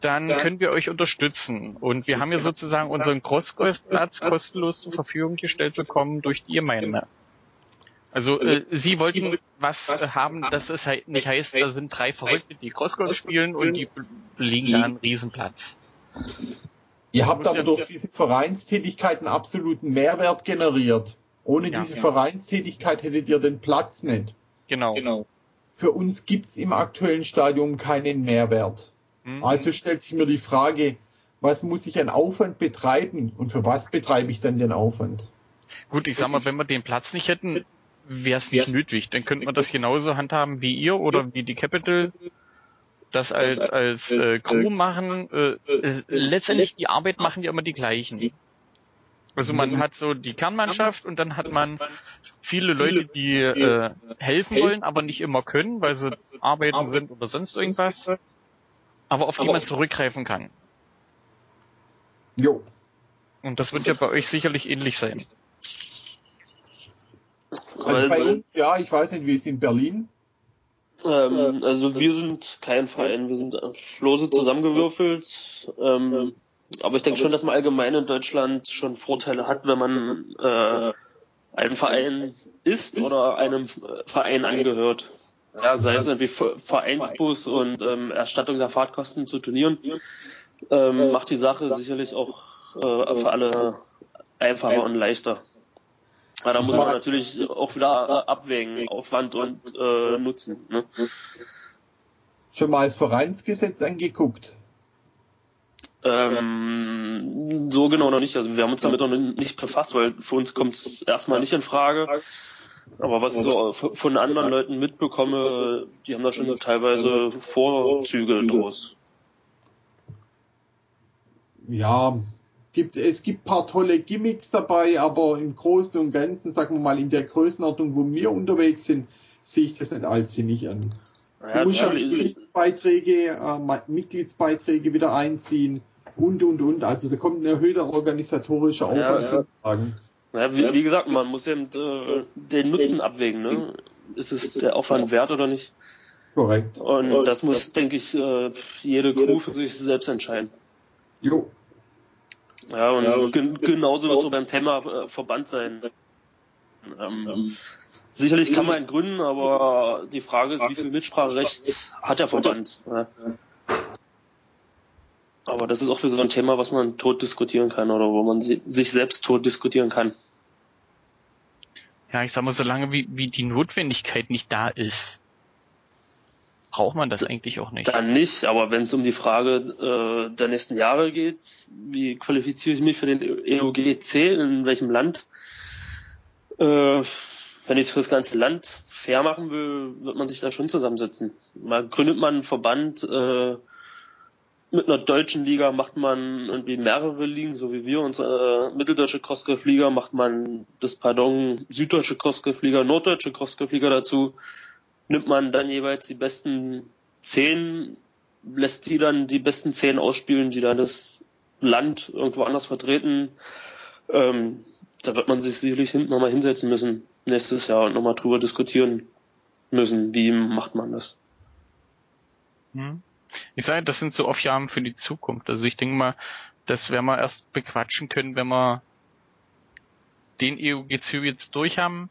dann können wir euch unterstützen. Und wir haben ja sozusagen unseren Crossgolfplatz kostenlos zur Verfügung gestellt bekommen durch die Gemeinde. Also äh, sie wollten was haben, dass es halt nicht heißt, da sind drei Verrückte, die Crossgolf spielen und die belegen da einen Riesenplatz. Ihr habt aber durch diese Vereinstätigkeiten absoluten Mehrwert generiert. Ohne ja, diese ja. Vereinstätigkeit hättet ihr den Platz nicht. Genau. genau. Für uns gibt's im aktuellen Stadium keinen Mehrwert. Mhm. Also stellt sich mir die Frage, was muss ich an Aufwand betreiben und für was betreibe ich dann den Aufwand? Gut, ich sag mal, wenn wir den Platz nicht hätten, wäre es nicht nötig. Dann könnte man das genauso handhaben wie ihr oder wie die Capital das als als äh, Crew machen. Äh, letztendlich die Arbeit machen ja immer die gleichen. Also man hat so die Kernmannschaft und dann hat man viele Leute, die äh, helfen wollen, aber nicht immer können, weil sie arbeiten sind oder sonst irgendwas, aber auf die man zurückgreifen kann. Jo. Und das wird ja bei euch sicherlich ähnlich sein. Also bei uns, ja, ich weiß nicht, wie es in Berlin. Ähm, also wir sind kein Verein, wir sind lose zusammengewürfelt. Ähm, aber ich denke schon, dass man allgemein in Deutschland schon Vorteile hat, wenn man äh, ein Verein ist oder einem Verein angehört. Ja, sei es irgendwie Vereinsbus und ähm, Erstattung der Fahrtkosten zu Turnieren, ähm, macht die Sache sicherlich auch äh, für alle einfacher und leichter. Ja, da muss man natürlich auch wieder abwägen, Aufwand und äh, Nutzen. Ne? Schon mal das Vereinsgesetz angeguckt? Ähm, so genau noch nicht. Also wir haben uns damit noch nicht befasst, weil für uns kommt es erstmal nicht in Frage. Aber was ich so von anderen Leuten mitbekomme, die haben da schon teilweise Vorzüge draus. Ja, gibt, es gibt paar tolle Gimmicks dabei, aber im Großen und Ganzen, sagen wir mal, in der Größenordnung, wo wir unterwegs sind, sehe ich das nicht als sinnig an. Ja, du musst ja Mitgliedsbeiträge, äh, Mitgliedsbeiträge wieder einziehen und, und, und. Also da kommt ein erhöhter organisatorischer Aufwand ja, ja. Ja, wie, wie, gesagt, man muss eben äh, den Nutzen abwägen. Ne? Ist es der Aufwand wert oder nicht? Korrekt. Und das muss, denke ich, äh, jede Crew für sich selbst entscheiden. Jo. Ja, und, ja, und genauso wird es auch beim Thema äh, Verband sein. Ähm, ähm, sicherlich kann man gründen, aber die Frage ist, wie viel Mitspracherecht hat der Verband? Ja. Aber das ist auch für so ein Thema, was man tot diskutieren kann oder wo man sich selbst tot diskutieren kann. Ja, ich sag mal, solange wie, wie die Notwendigkeit nicht da ist, braucht man das eigentlich auch nicht. Dann nicht, aber wenn es um die Frage äh, der nächsten Jahre geht, wie qualifiziere ich mich für den EUGC, in welchem Land, äh, wenn ich es für das ganze Land fair machen will, wird man sich da schon zusammensetzen. Mal gründet man einen Verband, äh, mit einer deutschen Liga macht man irgendwie mehrere Ligen, so wie wir, unsere äh, mitteldeutsche Crossgolf-Liga, macht man das Pardon süddeutsche Crossgolf-Liga, norddeutsche Crossgolf-Liga dazu, nimmt man dann jeweils die besten zehn, lässt die dann die besten zehn ausspielen, die dann das Land irgendwo anders vertreten. Ähm, da wird man sich sicherlich hinten nochmal hinsetzen müssen, nächstes Jahr und nochmal drüber diskutieren müssen, wie macht man das. Hm. Ich sage, das sind so Aufgaben für die Zukunft. Also ich denke mal, das werden wir erst bequatschen können, wenn wir den EUGC jetzt durch haben.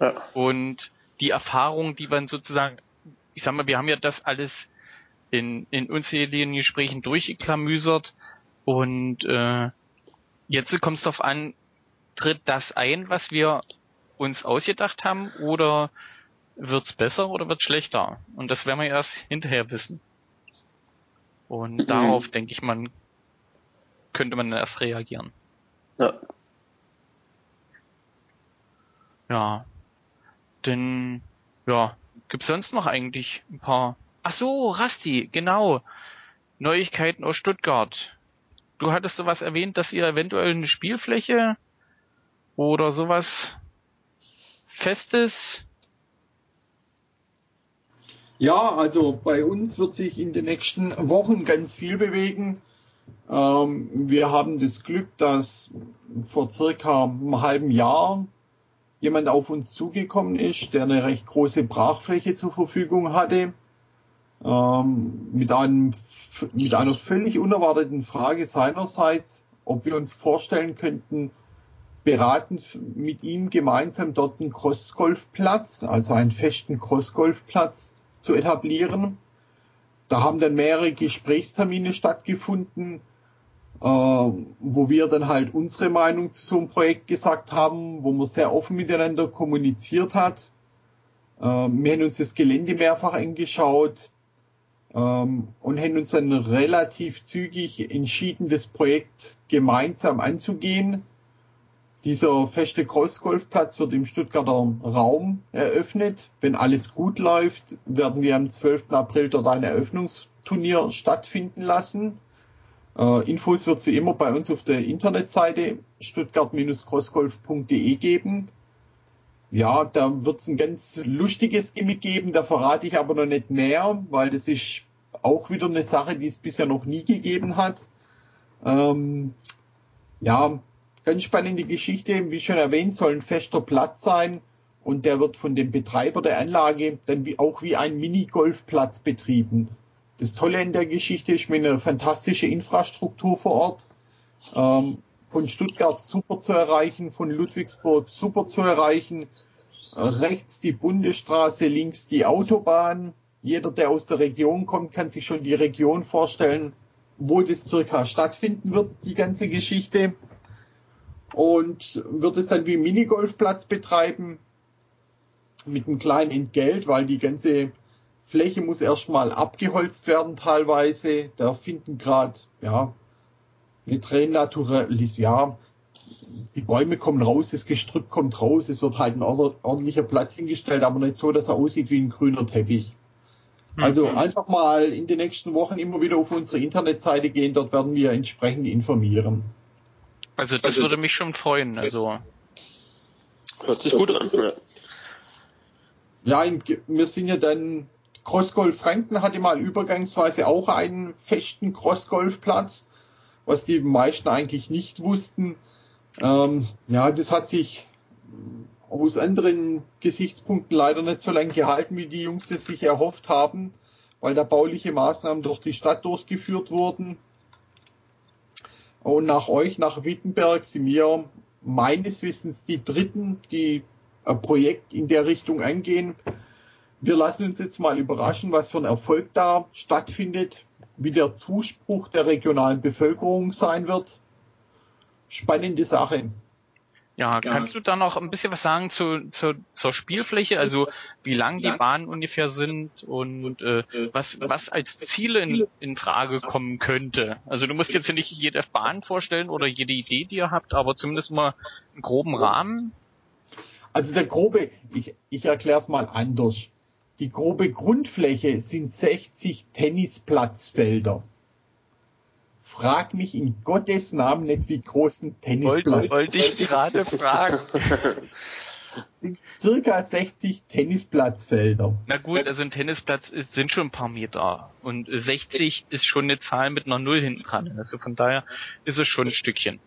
Ja. Und die Erfahrung, die man sozusagen, ich sag mal, wir haben ja das alles in, in unzähligen Gesprächen durchgeklamüsert und äh, jetzt kommt es darauf an, tritt das ein, was wir uns ausgedacht haben, oder wird's besser oder wird's schlechter? Und das werden wir erst hinterher wissen. Und mhm. darauf, denke ich, man könnte man erst reagieren. Ja. Ja. Denn, ja, gibt's sonst noch eigentlich ein paar. Ach so, Rasti, genau. Neuigkeiten aus Stuttgart. Du hattest sowas erwähnt, dass ihr eventuell eine Spielfläche oder sowas Festes ja, also bei uns wird sich in den nächsten Wochen ganz viel bewegen. Ähm, wir haben das Glück, dass vor circa einem halben Jahr jemand auf uns zugekommen ist, der eine recht große Brachfläche zur Verfügung hatte. Ähm, mit, einem, mit einer völlig unerwarteten Frage seinerseits, ob wir uns vorstellen könnten, beratend mit ihm gemeinsam dort einen Crossgolfplatz, also einen festen Crossgolfplatz zu etablieren. Da haben dann mehrere Gesprächstermine stattgefunden, wo wir dann halt unsere Meinung zu so einem Projekt gesagt haben, wo man sehr offen miteinander kommuniziert hat. Äh, wir haben uns das Gelände mehrfach angeschaut ähm, und haben uns dann relativ zügig entschieden, das Projekt gemeinsam anzugehen. Dieser feste Crossgolfplatz wird im Stuttgarter Raum eröffnet. Wenn alles gut läuft, werden wir am 12. April dort ein Eröffnungsturnier stattfinden lassen. Äh, Infos wird es wie immer bei uns auf der Internetseite stuttgart-crossgolf.de geben. Ja, da wird es ein ganz lustiges Gimmick geben, da verrate ich aber noch nicht mehr, weil das ist auch wieder eine Sache, die es bisher noch nie gegeben hat. Ähm, ja, Ganz spannende Geschichte, wie schon erwähnt, soll ein fester Platz sein und der wird von dem Betreiber der Anlage dann wie, auch wie ein Minigolfplatz betrieben. Das Tolle in der Geschichte ist mit einer fantastischen Infrastruktur vor Ort. Ähm, von Stuttgart super zu erreichen, von Ludwigsburg super zu erreichen. Äh, rechts die Bundesstraße, links die Autobahn. Jeder, der aus der Region kommt, kann sich schon die Region vorstellen, wo das circa stattfinden wird, die ganze Geschichte. und wird es dann wie Minigolfplatz betreiben mit einem kleinen Entgelt, weil die ganze Fläche muss erstmal abgeholzt werden teilweise. Da finden gerade, ja, eine Renaturalisierung, ja, die Bäume kommen raus, das Gestrüpp kommt raus, es wird halt ein ordentlicher Platz hingestellt, aber nicht so, dass er aussieht wie ein grüner Teppich. Also mhm. einfach mal in den nächsten Wochen immer wieder auf unsere Internetseite gehen, dort werden wir entsprechend informieren. Also das also, würde mich schon freuen, also. Hört sich gut an. Ja, wir sind ja dann, Crossgolf Franken hatte mal übergangsweise auch einen festen Crossgolfplatz, was die meisten eigentlich nicht wussten. Ähm, ja, das hat sich aus anderen Gesichtspunkten leider nicht so lange gehalten, wie die Jungs es sich erhofft haben, weil da bauliche Maßnahmen durch die Stadt durchgeführt wurden. Und nach euch, nach Wittenberg, sind wir meines Wissens die Dritten, die ein Projekt in der Richtung angehen. Wir lassen uns jetzt mal überraschen, was für ein Erfolg da stattfindet, wie der Zuspruch der regionalen Bevölkerung sein wird spannende Sache. Ja, kannst du da noch ein bisschen was sagen zu, zu, zur Spielfläche? Also wie lang die Bahnen ungefähr sind und äh, was, was als Ziele in, in Frage kommen könnte? Also du musst jetzt hier nicht jede Bahn vorstellen oder jede Idee, die ihr habt, aber zumindest mal einen groben Rahmen. Also der grobe, ich, ich erkläre es mal anders. Die grobe Grundfläche sind 60 Tennisplatzfelder frag mich in Gottes Namen nicht, wie groß ein Tennisplatz Wollte wollt ich gerade (laughs) fragen. Circa 60 Tennisplatzfelder. Na gut, also ein Tennisplatz sind schon ein paar Meter. Und 60 ist schon eine Zahl mit einer Null hinten dran. Also von daher ist es schon ein Stückchen.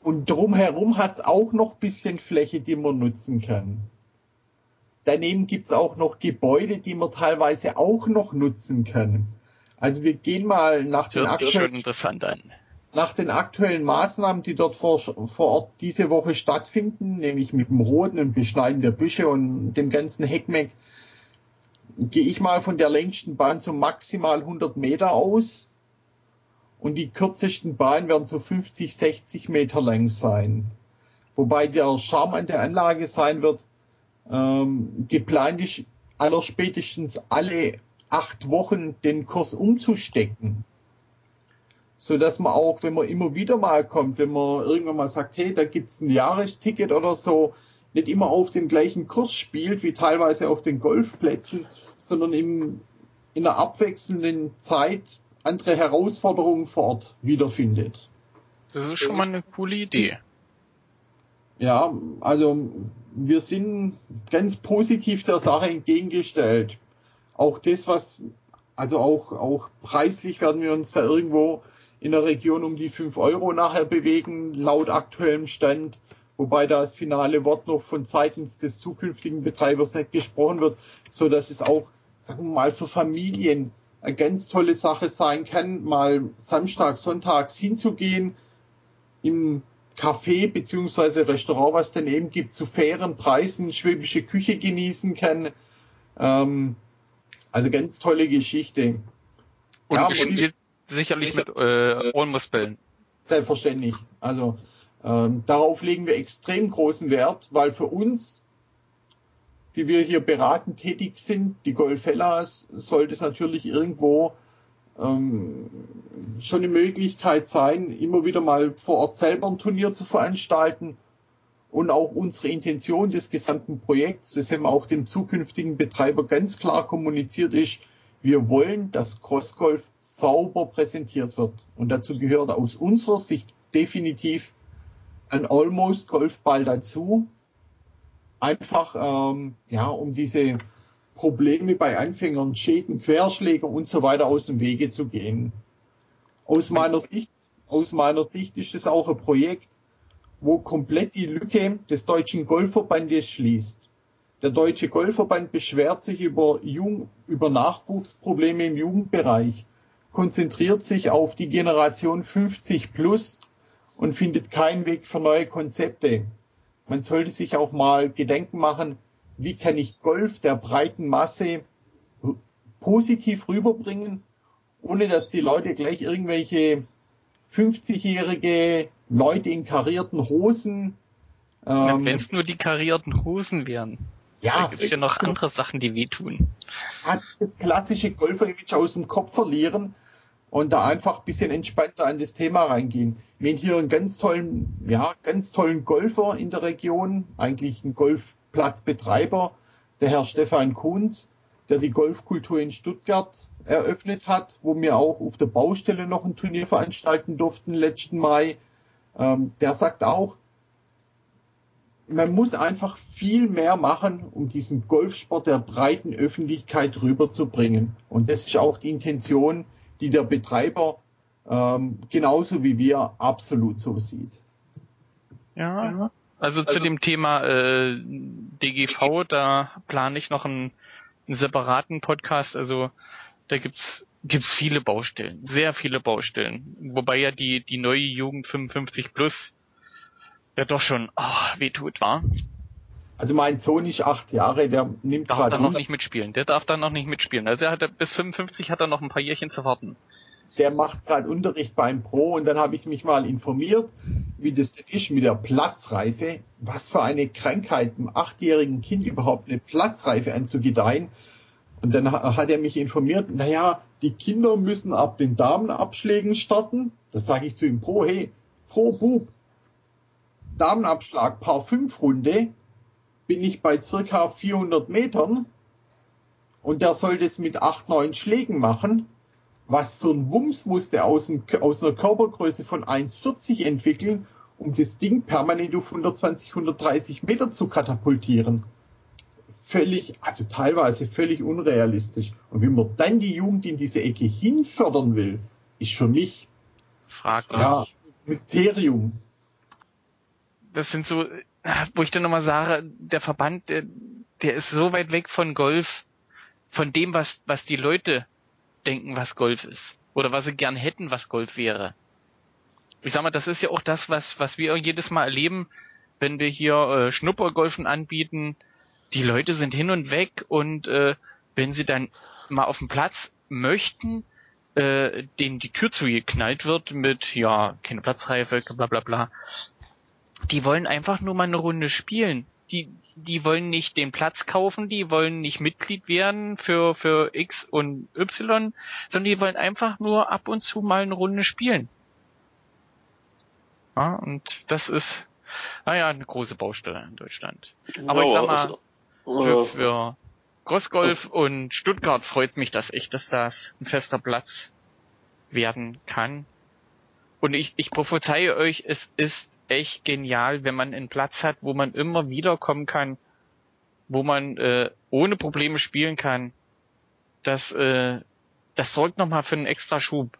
Und drumherum hat's auch noch bisschen Fläche, die man nutzen kann. Daneben gibt's auch noch Gebäude, die man teilweise auch noch nutzen kann. Also wir gehen mal nach den, aktuellen, nach den aktuellen Maßnahmen, die dort vor, vor Ort diese Woche stattfinden, nämlich mit dem Roten und Beschneiden der Büsche und dem ganzen Heckmeck, gehe ich mal von der längsten Bahn so maximal 100 Meter aus. Und die kürzesten Bahnen werden so 50, 60 Meter lang sein. Wobei der Charme an der Anlage sein wird, ähm, geplant ist, aller spätestens alle acht Wochen den Kurs umzustecken. So dass man auch, wenn man immer wieder mal kommt, wenn man irgendwann mal sagt, hey, da gibt's ein Jahresticket oder so, nicht immer auf dem gleichen Kurs spielt, wie teilweise auf den Golfplätzen, sondern im, in einer abwechselnden Zeit andere Herausforderungen vor Ort wiederfindet. Das ist schon mal eine coole Idee. Ja, also wir sind ganz positiv der Sache entgegengestellt. Auch das, was, also auch, auch preislich werden wir uns da irgendwo in der Region um die 5 Euro nachher bewegen, laut aktuellem Stand, wobei da das finale Wort noch von seitens des zukünftigen Betreibers nicht gesprochen wird, so dass es auch, sagen wir mal, für Familien eine ganz tolle Sache sein kann, mal Samstag, Sonntags hinzugehen, im Café beziehungsweise Restaurant, was daneben gibt, zu fairen Preisen schwäbische Küche genießen kann. Ähm, also ganz tolle Geschichte. Und ja, gespielt sicherlich mit äh, Ohrmuskeln. Selbstverständlich. Also ähm, darauf legen wir extrem großen Wert, weil für uns, die wir hier beraten tätig sind, die Golfellas, sollte es natürlich irgendwo ähm, schon eine Möglichkeit sein, immer wieder mal vor Ort selber ein Turnier zu veranstalten und auch unsere Intention des gesamten Projekts, das haben wir auch dem zukünftigen Betreiber ganz klar kommuniziert, ist, wir wollen, dass Crossgolf sauber präsentiert wird. Und dazu gehört aus unserer Sicht definitiv ein Almost Golfball dazu. Einfach, ähm, ja, um diese Probleme bei Anfängern, Schäden, Querschläger und so weiter aus dem Wege zu gehen. Aus meiner Sicht, aus meiner Sicht ist es auch ein Projekt, wo komplett die Lücke des deutschen Golfverbandes schließt. Der deutsche Golfverband beschwert sich über, Jugend, über Nachwuchsprobleme im Jugendbereich, konzentriert sich auf die Generation 50 plus und findet keinen Weg für neue Konzepte. Man sollte sich auch mal Gedenken machen, wie kann ich Golf der breiten Masse positiv rüberbringen, ohne dass die Leute gleich irgendwelche 50-jährige Leute in karierten Hosen. Ähm, Wenn es nur die karierten Hosen wären. Ja, da gibt's ja noch andere Sachen, die wehtun. Hat das klassische Golfer-Image aus dem Kopf verlieren und da einfach ein bisschen entspannter an das Thema reingehen. Wir haben hier einen ganz tollen, ja, ganz tollen Golfer in der Region, eigentlich ein Golfplatzbetreiber, der Herr Stefan Kunz, der die Golfkultur in Stuttgart eröffnet hat, wo wir auch auf der Baustelle noch ein Turnier veranstalten durften letzten Mai. Ähm, der sagt auch, man muss einfach viel mehr machen, um diesen Golfsport der breiten Öffentlichkeit rüberzubringen. Und das ist auch die Intention, die der Betreiber ähm, genauso wie wir absolut so sieht. Ja, also, also zu dem Thema äh, DGV, da plane ich noch einen, einen separaten Podcast. Also da gibt's gibt's viele Baustellen, sehr viele Baustellen. Wobei ja die die neue Jugend 55 plus ja doch schon oh, wehtut, war. Also mein Sohn ist acht Jahre, der nimmt darf dann noch nicht mitspielen. Der darf dann noch nicht mitspielen. Also er hat bis 55 hat er noch ein paar Jährchen zu warten. Der macht gerade Unterricht beim Pro und dann habe ich mich mal informiert, wie das denn ist mit der Platzreife. Was für eine Krankheit einem achtjährigen Kind überhaupt eine Platzreife anzugedeihen. Und dann hat er mich informiert, naja, die Kinder müssen ab den Damenabschlägen starten. Da sage ich zu ihm, Pro, hey, Pro Bub, Damenabschlag Paar 5 Runde, bin ich bei circa 400 Metern und der soll das mit 8, 9 Schlägen machen. Was für ein Wumms muss der aus, dem, aus einer Körpergröße von 1,40 entwickeln, um das Ding permanent auf 120, 130 Meter zu katapultieren? Völlig, also teilweise völlig unrealistisch. Und wie man dann die Jugend in diese Ecke hinfördern will, ist für mich fraglich. Ja, Mysterium. Das sind so, wo ich dann nochmal sage, der Verband, der, der ist so weit weg von Golf, von dem, was, was die Leute denken, was Golf ist. Oder was sie gern hätten, was Golf wäre. Ich sag mal, das ist ja auch das, was, was wir jedes Mal erleben, wenn wir hier äh, Schnuppergolfen anbieten. Die Leute sind hin und weg und äh, wenn sie dann mal auf dem Platz möchten, äh, denen die Tür zugeknallt wird mit, ja, keine Platzreife, bla bla bla, die wollen einfach nur mal eine Runde spielen. Die, die wollen nicht den Platz kaufen, die wollen nicht Mitglied werden für, für X und Y, sondern die wollen einfach nur ab und zu mal eine Runde spielen. Ja, und das ist, naja, eine große Baustelle in Deutschland. Aber ich sag mal, für, für Großgolf und Stuttgart freut mich das echt, dass das ein fester Platz werden kann. Und ich, ich prophezeie euch, es ist echt genial, wenn man einen Platz hat, wo man immer wieder kommen kann, wo man äh, ohne Probleme spielen kann. Das, äh, das sorgt nochmal für einen extra Schub.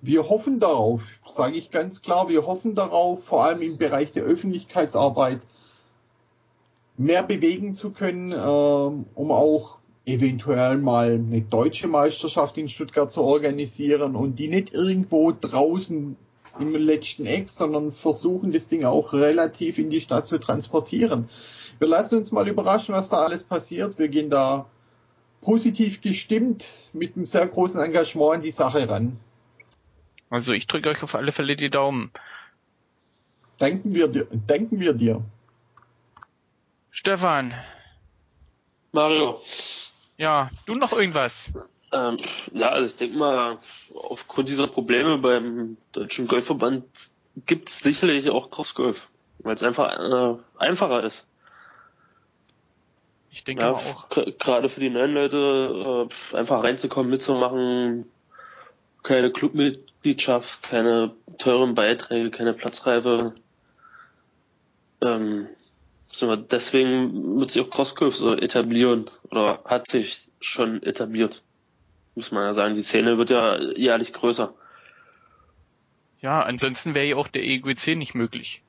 Wir hoffen darauf, sage ich ganz klar, wir hoffen darauf, vor allem im Bereich der Öffentlichkeitsarbeit mehr bewegen zu können, äh, um auch eventuell mal eine deutsche Meisterschaft in Stuttgart zu organisieren und die nicht irgendwo draußen im letzten Eck, sondern versuchen das Ding auch relativ in die Stadt zu transportieren. Wir lassen uns mal überraschen, was da alles passiert. Wir gehen da positiv gestimmt mit einem sehr großen Engagement an die Sache ran. Also ich drücke euch auf alle Fälle die Daumen. Denken wir dir. Denken wir dir. Stefan. Mario. Ja, du noch irgendwas? Ähm, ja, also ich denke mal, aufgrund dieser Probleme beim Deutschen Golfverband gibt es sicherlich auch Crossgolf, weil es einfach äh, einfacher ist. Ich denke ja, auch. Gerade für die neuen Leute äh, einfach reinzukommen, mitzumachen, keine Clubmitgliedschaft, keine teuren Beiträge, keine Platzreife. Ähm, deswegen wird sich auch Crossgolf so etablieren oder hat sich schon etabliert muss man ja sagen. Die Szene wird ja jährlich größer. Ja, ansonsten wäre ja auch der EGC nicht möglich.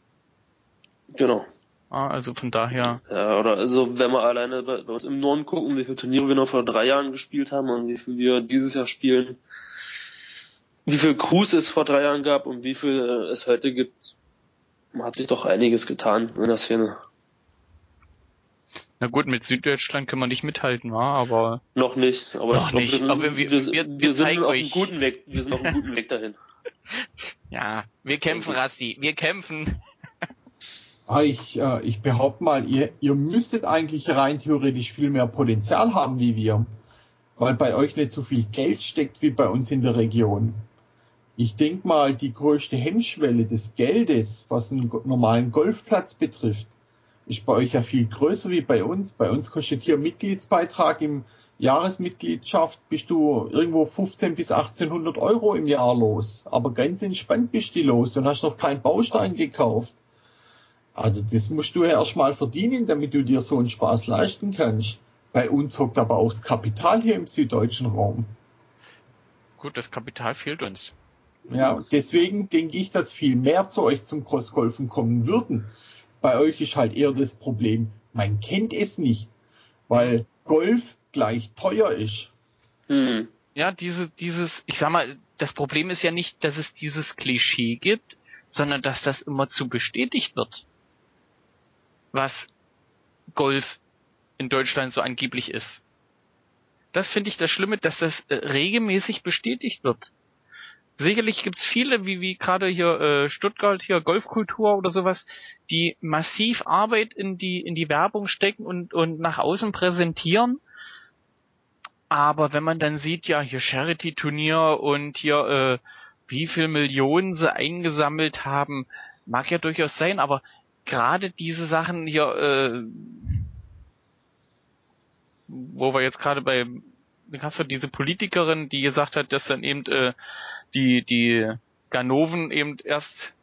Genau. Ah, also von daher. Ja, oder also wenn wir alleine bei, bei uns im Norden gucken, wie viele Turniere wir noch vor drei Jahren gespielt haben und wie viel wir dieses Jahr spielen, wie viel Crews es vor drei Jahren gab und wie viel es heute gibt, hat sich doch einiges getan in der Szene. Na gut, mit Süddeutschland können wir nicht mithalten, wa? aber. Noch nicht, aber noch nicht. Wir, aber wir, wir, wir, wir sind auf einem guten Weg, wir sind auf einem guten Weg dahin. (laughs) Ja, wir kämpfen, Rasti, wir kämpfen. Ah, Ich, äh, ich behaupte mal, ihr, ihr müsstet eigentlich rein theoretisch viel mehr Potenzial haben wie wir, weil bei euch nicht so viel Geld steckt wie bei uns in der Region. Ich denke mal, die größte Hemmschwelle des Geldes, was einen normalen Golfplatz betrifft, ist bei euch ja viel größer wie bei uns. Bei uns kostet hier Mitgliedsbeitrag im Jahresmitgliedschaft bist du irgendwo 15 bis 1800 Euro im Jahr los. Aber ganz entspannt bist du los und hast noch keinen Baustein gekauft. Also das musst du ja erstmal verdienen, damit du dir so einen Spaß leisten kannst. Bei uns hockt aber auch das Kapital hier im süddeutschen Raum. Gut, das Kapital fehlt uns. Ja, deswegen denke ich, dass viel mehr zu euch zum Crossgolfen kommen würden. Bei euch ist halt eher das Problem, man kennt es nicht, weil Golf gleich teuer ist. Hm. Ja, diese, dieses, ich sag mal, das Problem ist ja nicht, dass es dieses Klischee gibt, sondern dass das immer zu bestätigt wird. Was Golf in Deutschland so angeblich ist. Das finde ich das Schlimme, dass das äh, regelmäßig bestätigt wird. Sicherlich gibt's viele, wie, wie gerade hier äh, Stuttgart, hier Golfkultur oder sowas, die massiv Arbeit in die, in die Werbung stecken und, und nach außen präsentieren. Aber wenn man dann sieht, ja, hier Charity-Turnier und hier, äh, wie viel Millionen sie eingesammelt haben, mag ja durchaus sein, aber gerade diese Sachen hier, äh, wo wir jetzt gerade bei, da hast du diese Politikerin, die gesagt hat, dass dann eben äh, die, die Ganoven eben erst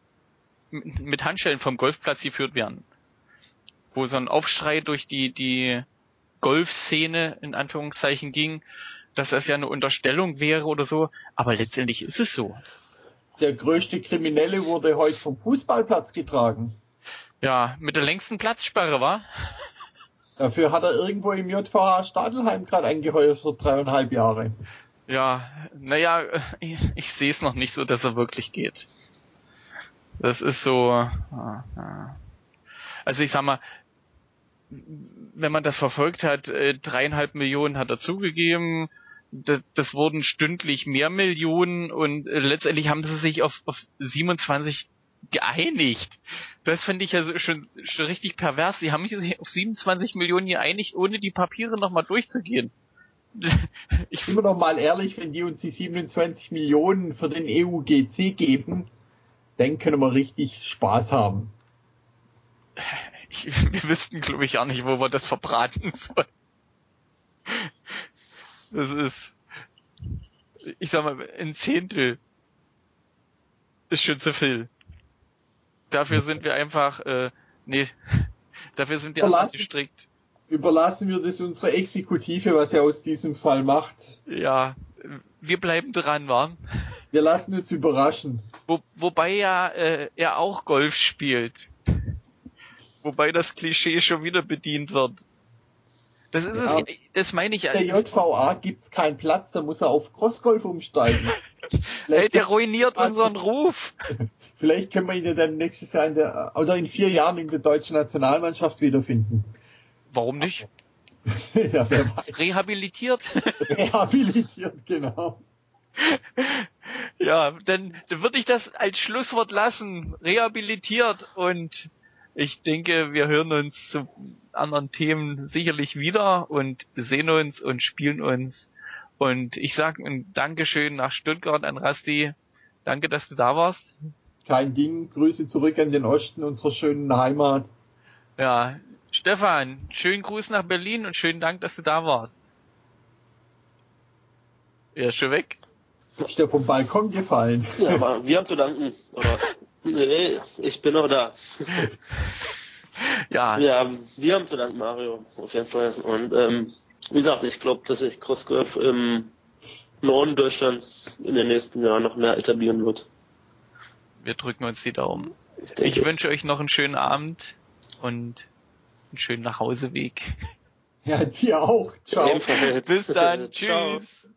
mit mit Handschellen vom Golfplatz geführt werden. Wo so ein Aufschrei durch die, die Golfszene in Anführungszeichen ging, dass das ja eine Unterstellung wäre oder so, aber letztendlich ist es so. Der größte Kriminelle wurde heute vom Fußballplatz getragen. Ja, mit der längsten Platzsperre, war? Dafür hat er irgendwo im JVH Stadelheim gerade eingeheuert für dreieinhalb Jahre. Ja, naja, ich, ich sehe es noch nicht so, dass er wirklich geht. Das ist so. ah, ah. Also ich sag mal, wenn man das verfolgt hat, äh, dreieinhalb Millionen hat er zugegeben. Das, das wurden stündlich mehr Millionen und äh, letztendlich haben sie sich auf, auf 27 geeinigt. Das finde ich ja so schon, schon richtig pervers. Sie haben sich auf 27 Millionen geeinigt, ohne die Papiere nochmal durchzugehen. (laughs) Ich Sind wir doch mal ehrlich, wenn die uns die 27 Millionen für den EUGC geben, dann können wir richtig Spaß haben. Ich, wir wüssten, glaube ich, auch nicht, wo wir das verbraten sollen. Das ist, ich sag mal, ein Zehntel ist schon zu viel. Dafür sind wir einfach, äh, nee, (laughs) dafür sind wir einfach gestrickt. Überlassen wir das unserer Exekutive, was er aus diesem Fall macht. Ja, wir bleiben dran, wa? Wir lassen uns überraschen. Wo, wobei ja äh, er auch Golf spielt. Wobei das Klischee schon wieder bedient wird. Das ist Ja. es, das meine ich. Der JVA gibt's keinen Platz, da muss er auf Crossgolf umsteigen. (laughs) Ey, Vielleicht, der ruiniert unseren Ruf. (laughs) vielleicht können wir ihn ja dann nächstes Jahr in der, oder in vier Jahren in der deutschen Nationalmannschaft wiederfinden. Warum nicht? (laughs) ja. Rehabilitiert? (laughs) Rehabilitiert, genau. (laughs) ja, dann, dann würde ich das als Schlusswort lassen. Rehabilitiert und ich denke, wir hören uns zu anderen Themen sicherlich wieder und sehen uns und spielen uns. Und ich sage ein Dankeschön nach Stuttgart an Rasti. Danke, dass du da warst. Kein Ding. Grüße zurück an den Osten unserer schönen Heimat. Ja, Stefan, schönen Gruß nach Berlin und schönen Dank, dass du da warst. Er ist schon weg. Ist der vom Balkon gefallen? Ja, aber wir haben zu danken. Oder, nee, ich bin noch da. Ja, Ja, wir haben zu danken, Mario, auf jeden Fall. Und ähm, wie gesagt, ich glaube, dass sich Crossgolf im Norden Deutschlands in den nächsten Jahren noch mehr etablieren wird. Wir drücken uns die Daumen. denke, Ich wünsche euch noch einen schönen Abend und einen schönen Nachhauseweg. Ja, dir auch. Ciao. Bis dann. Ciao. Tschüss.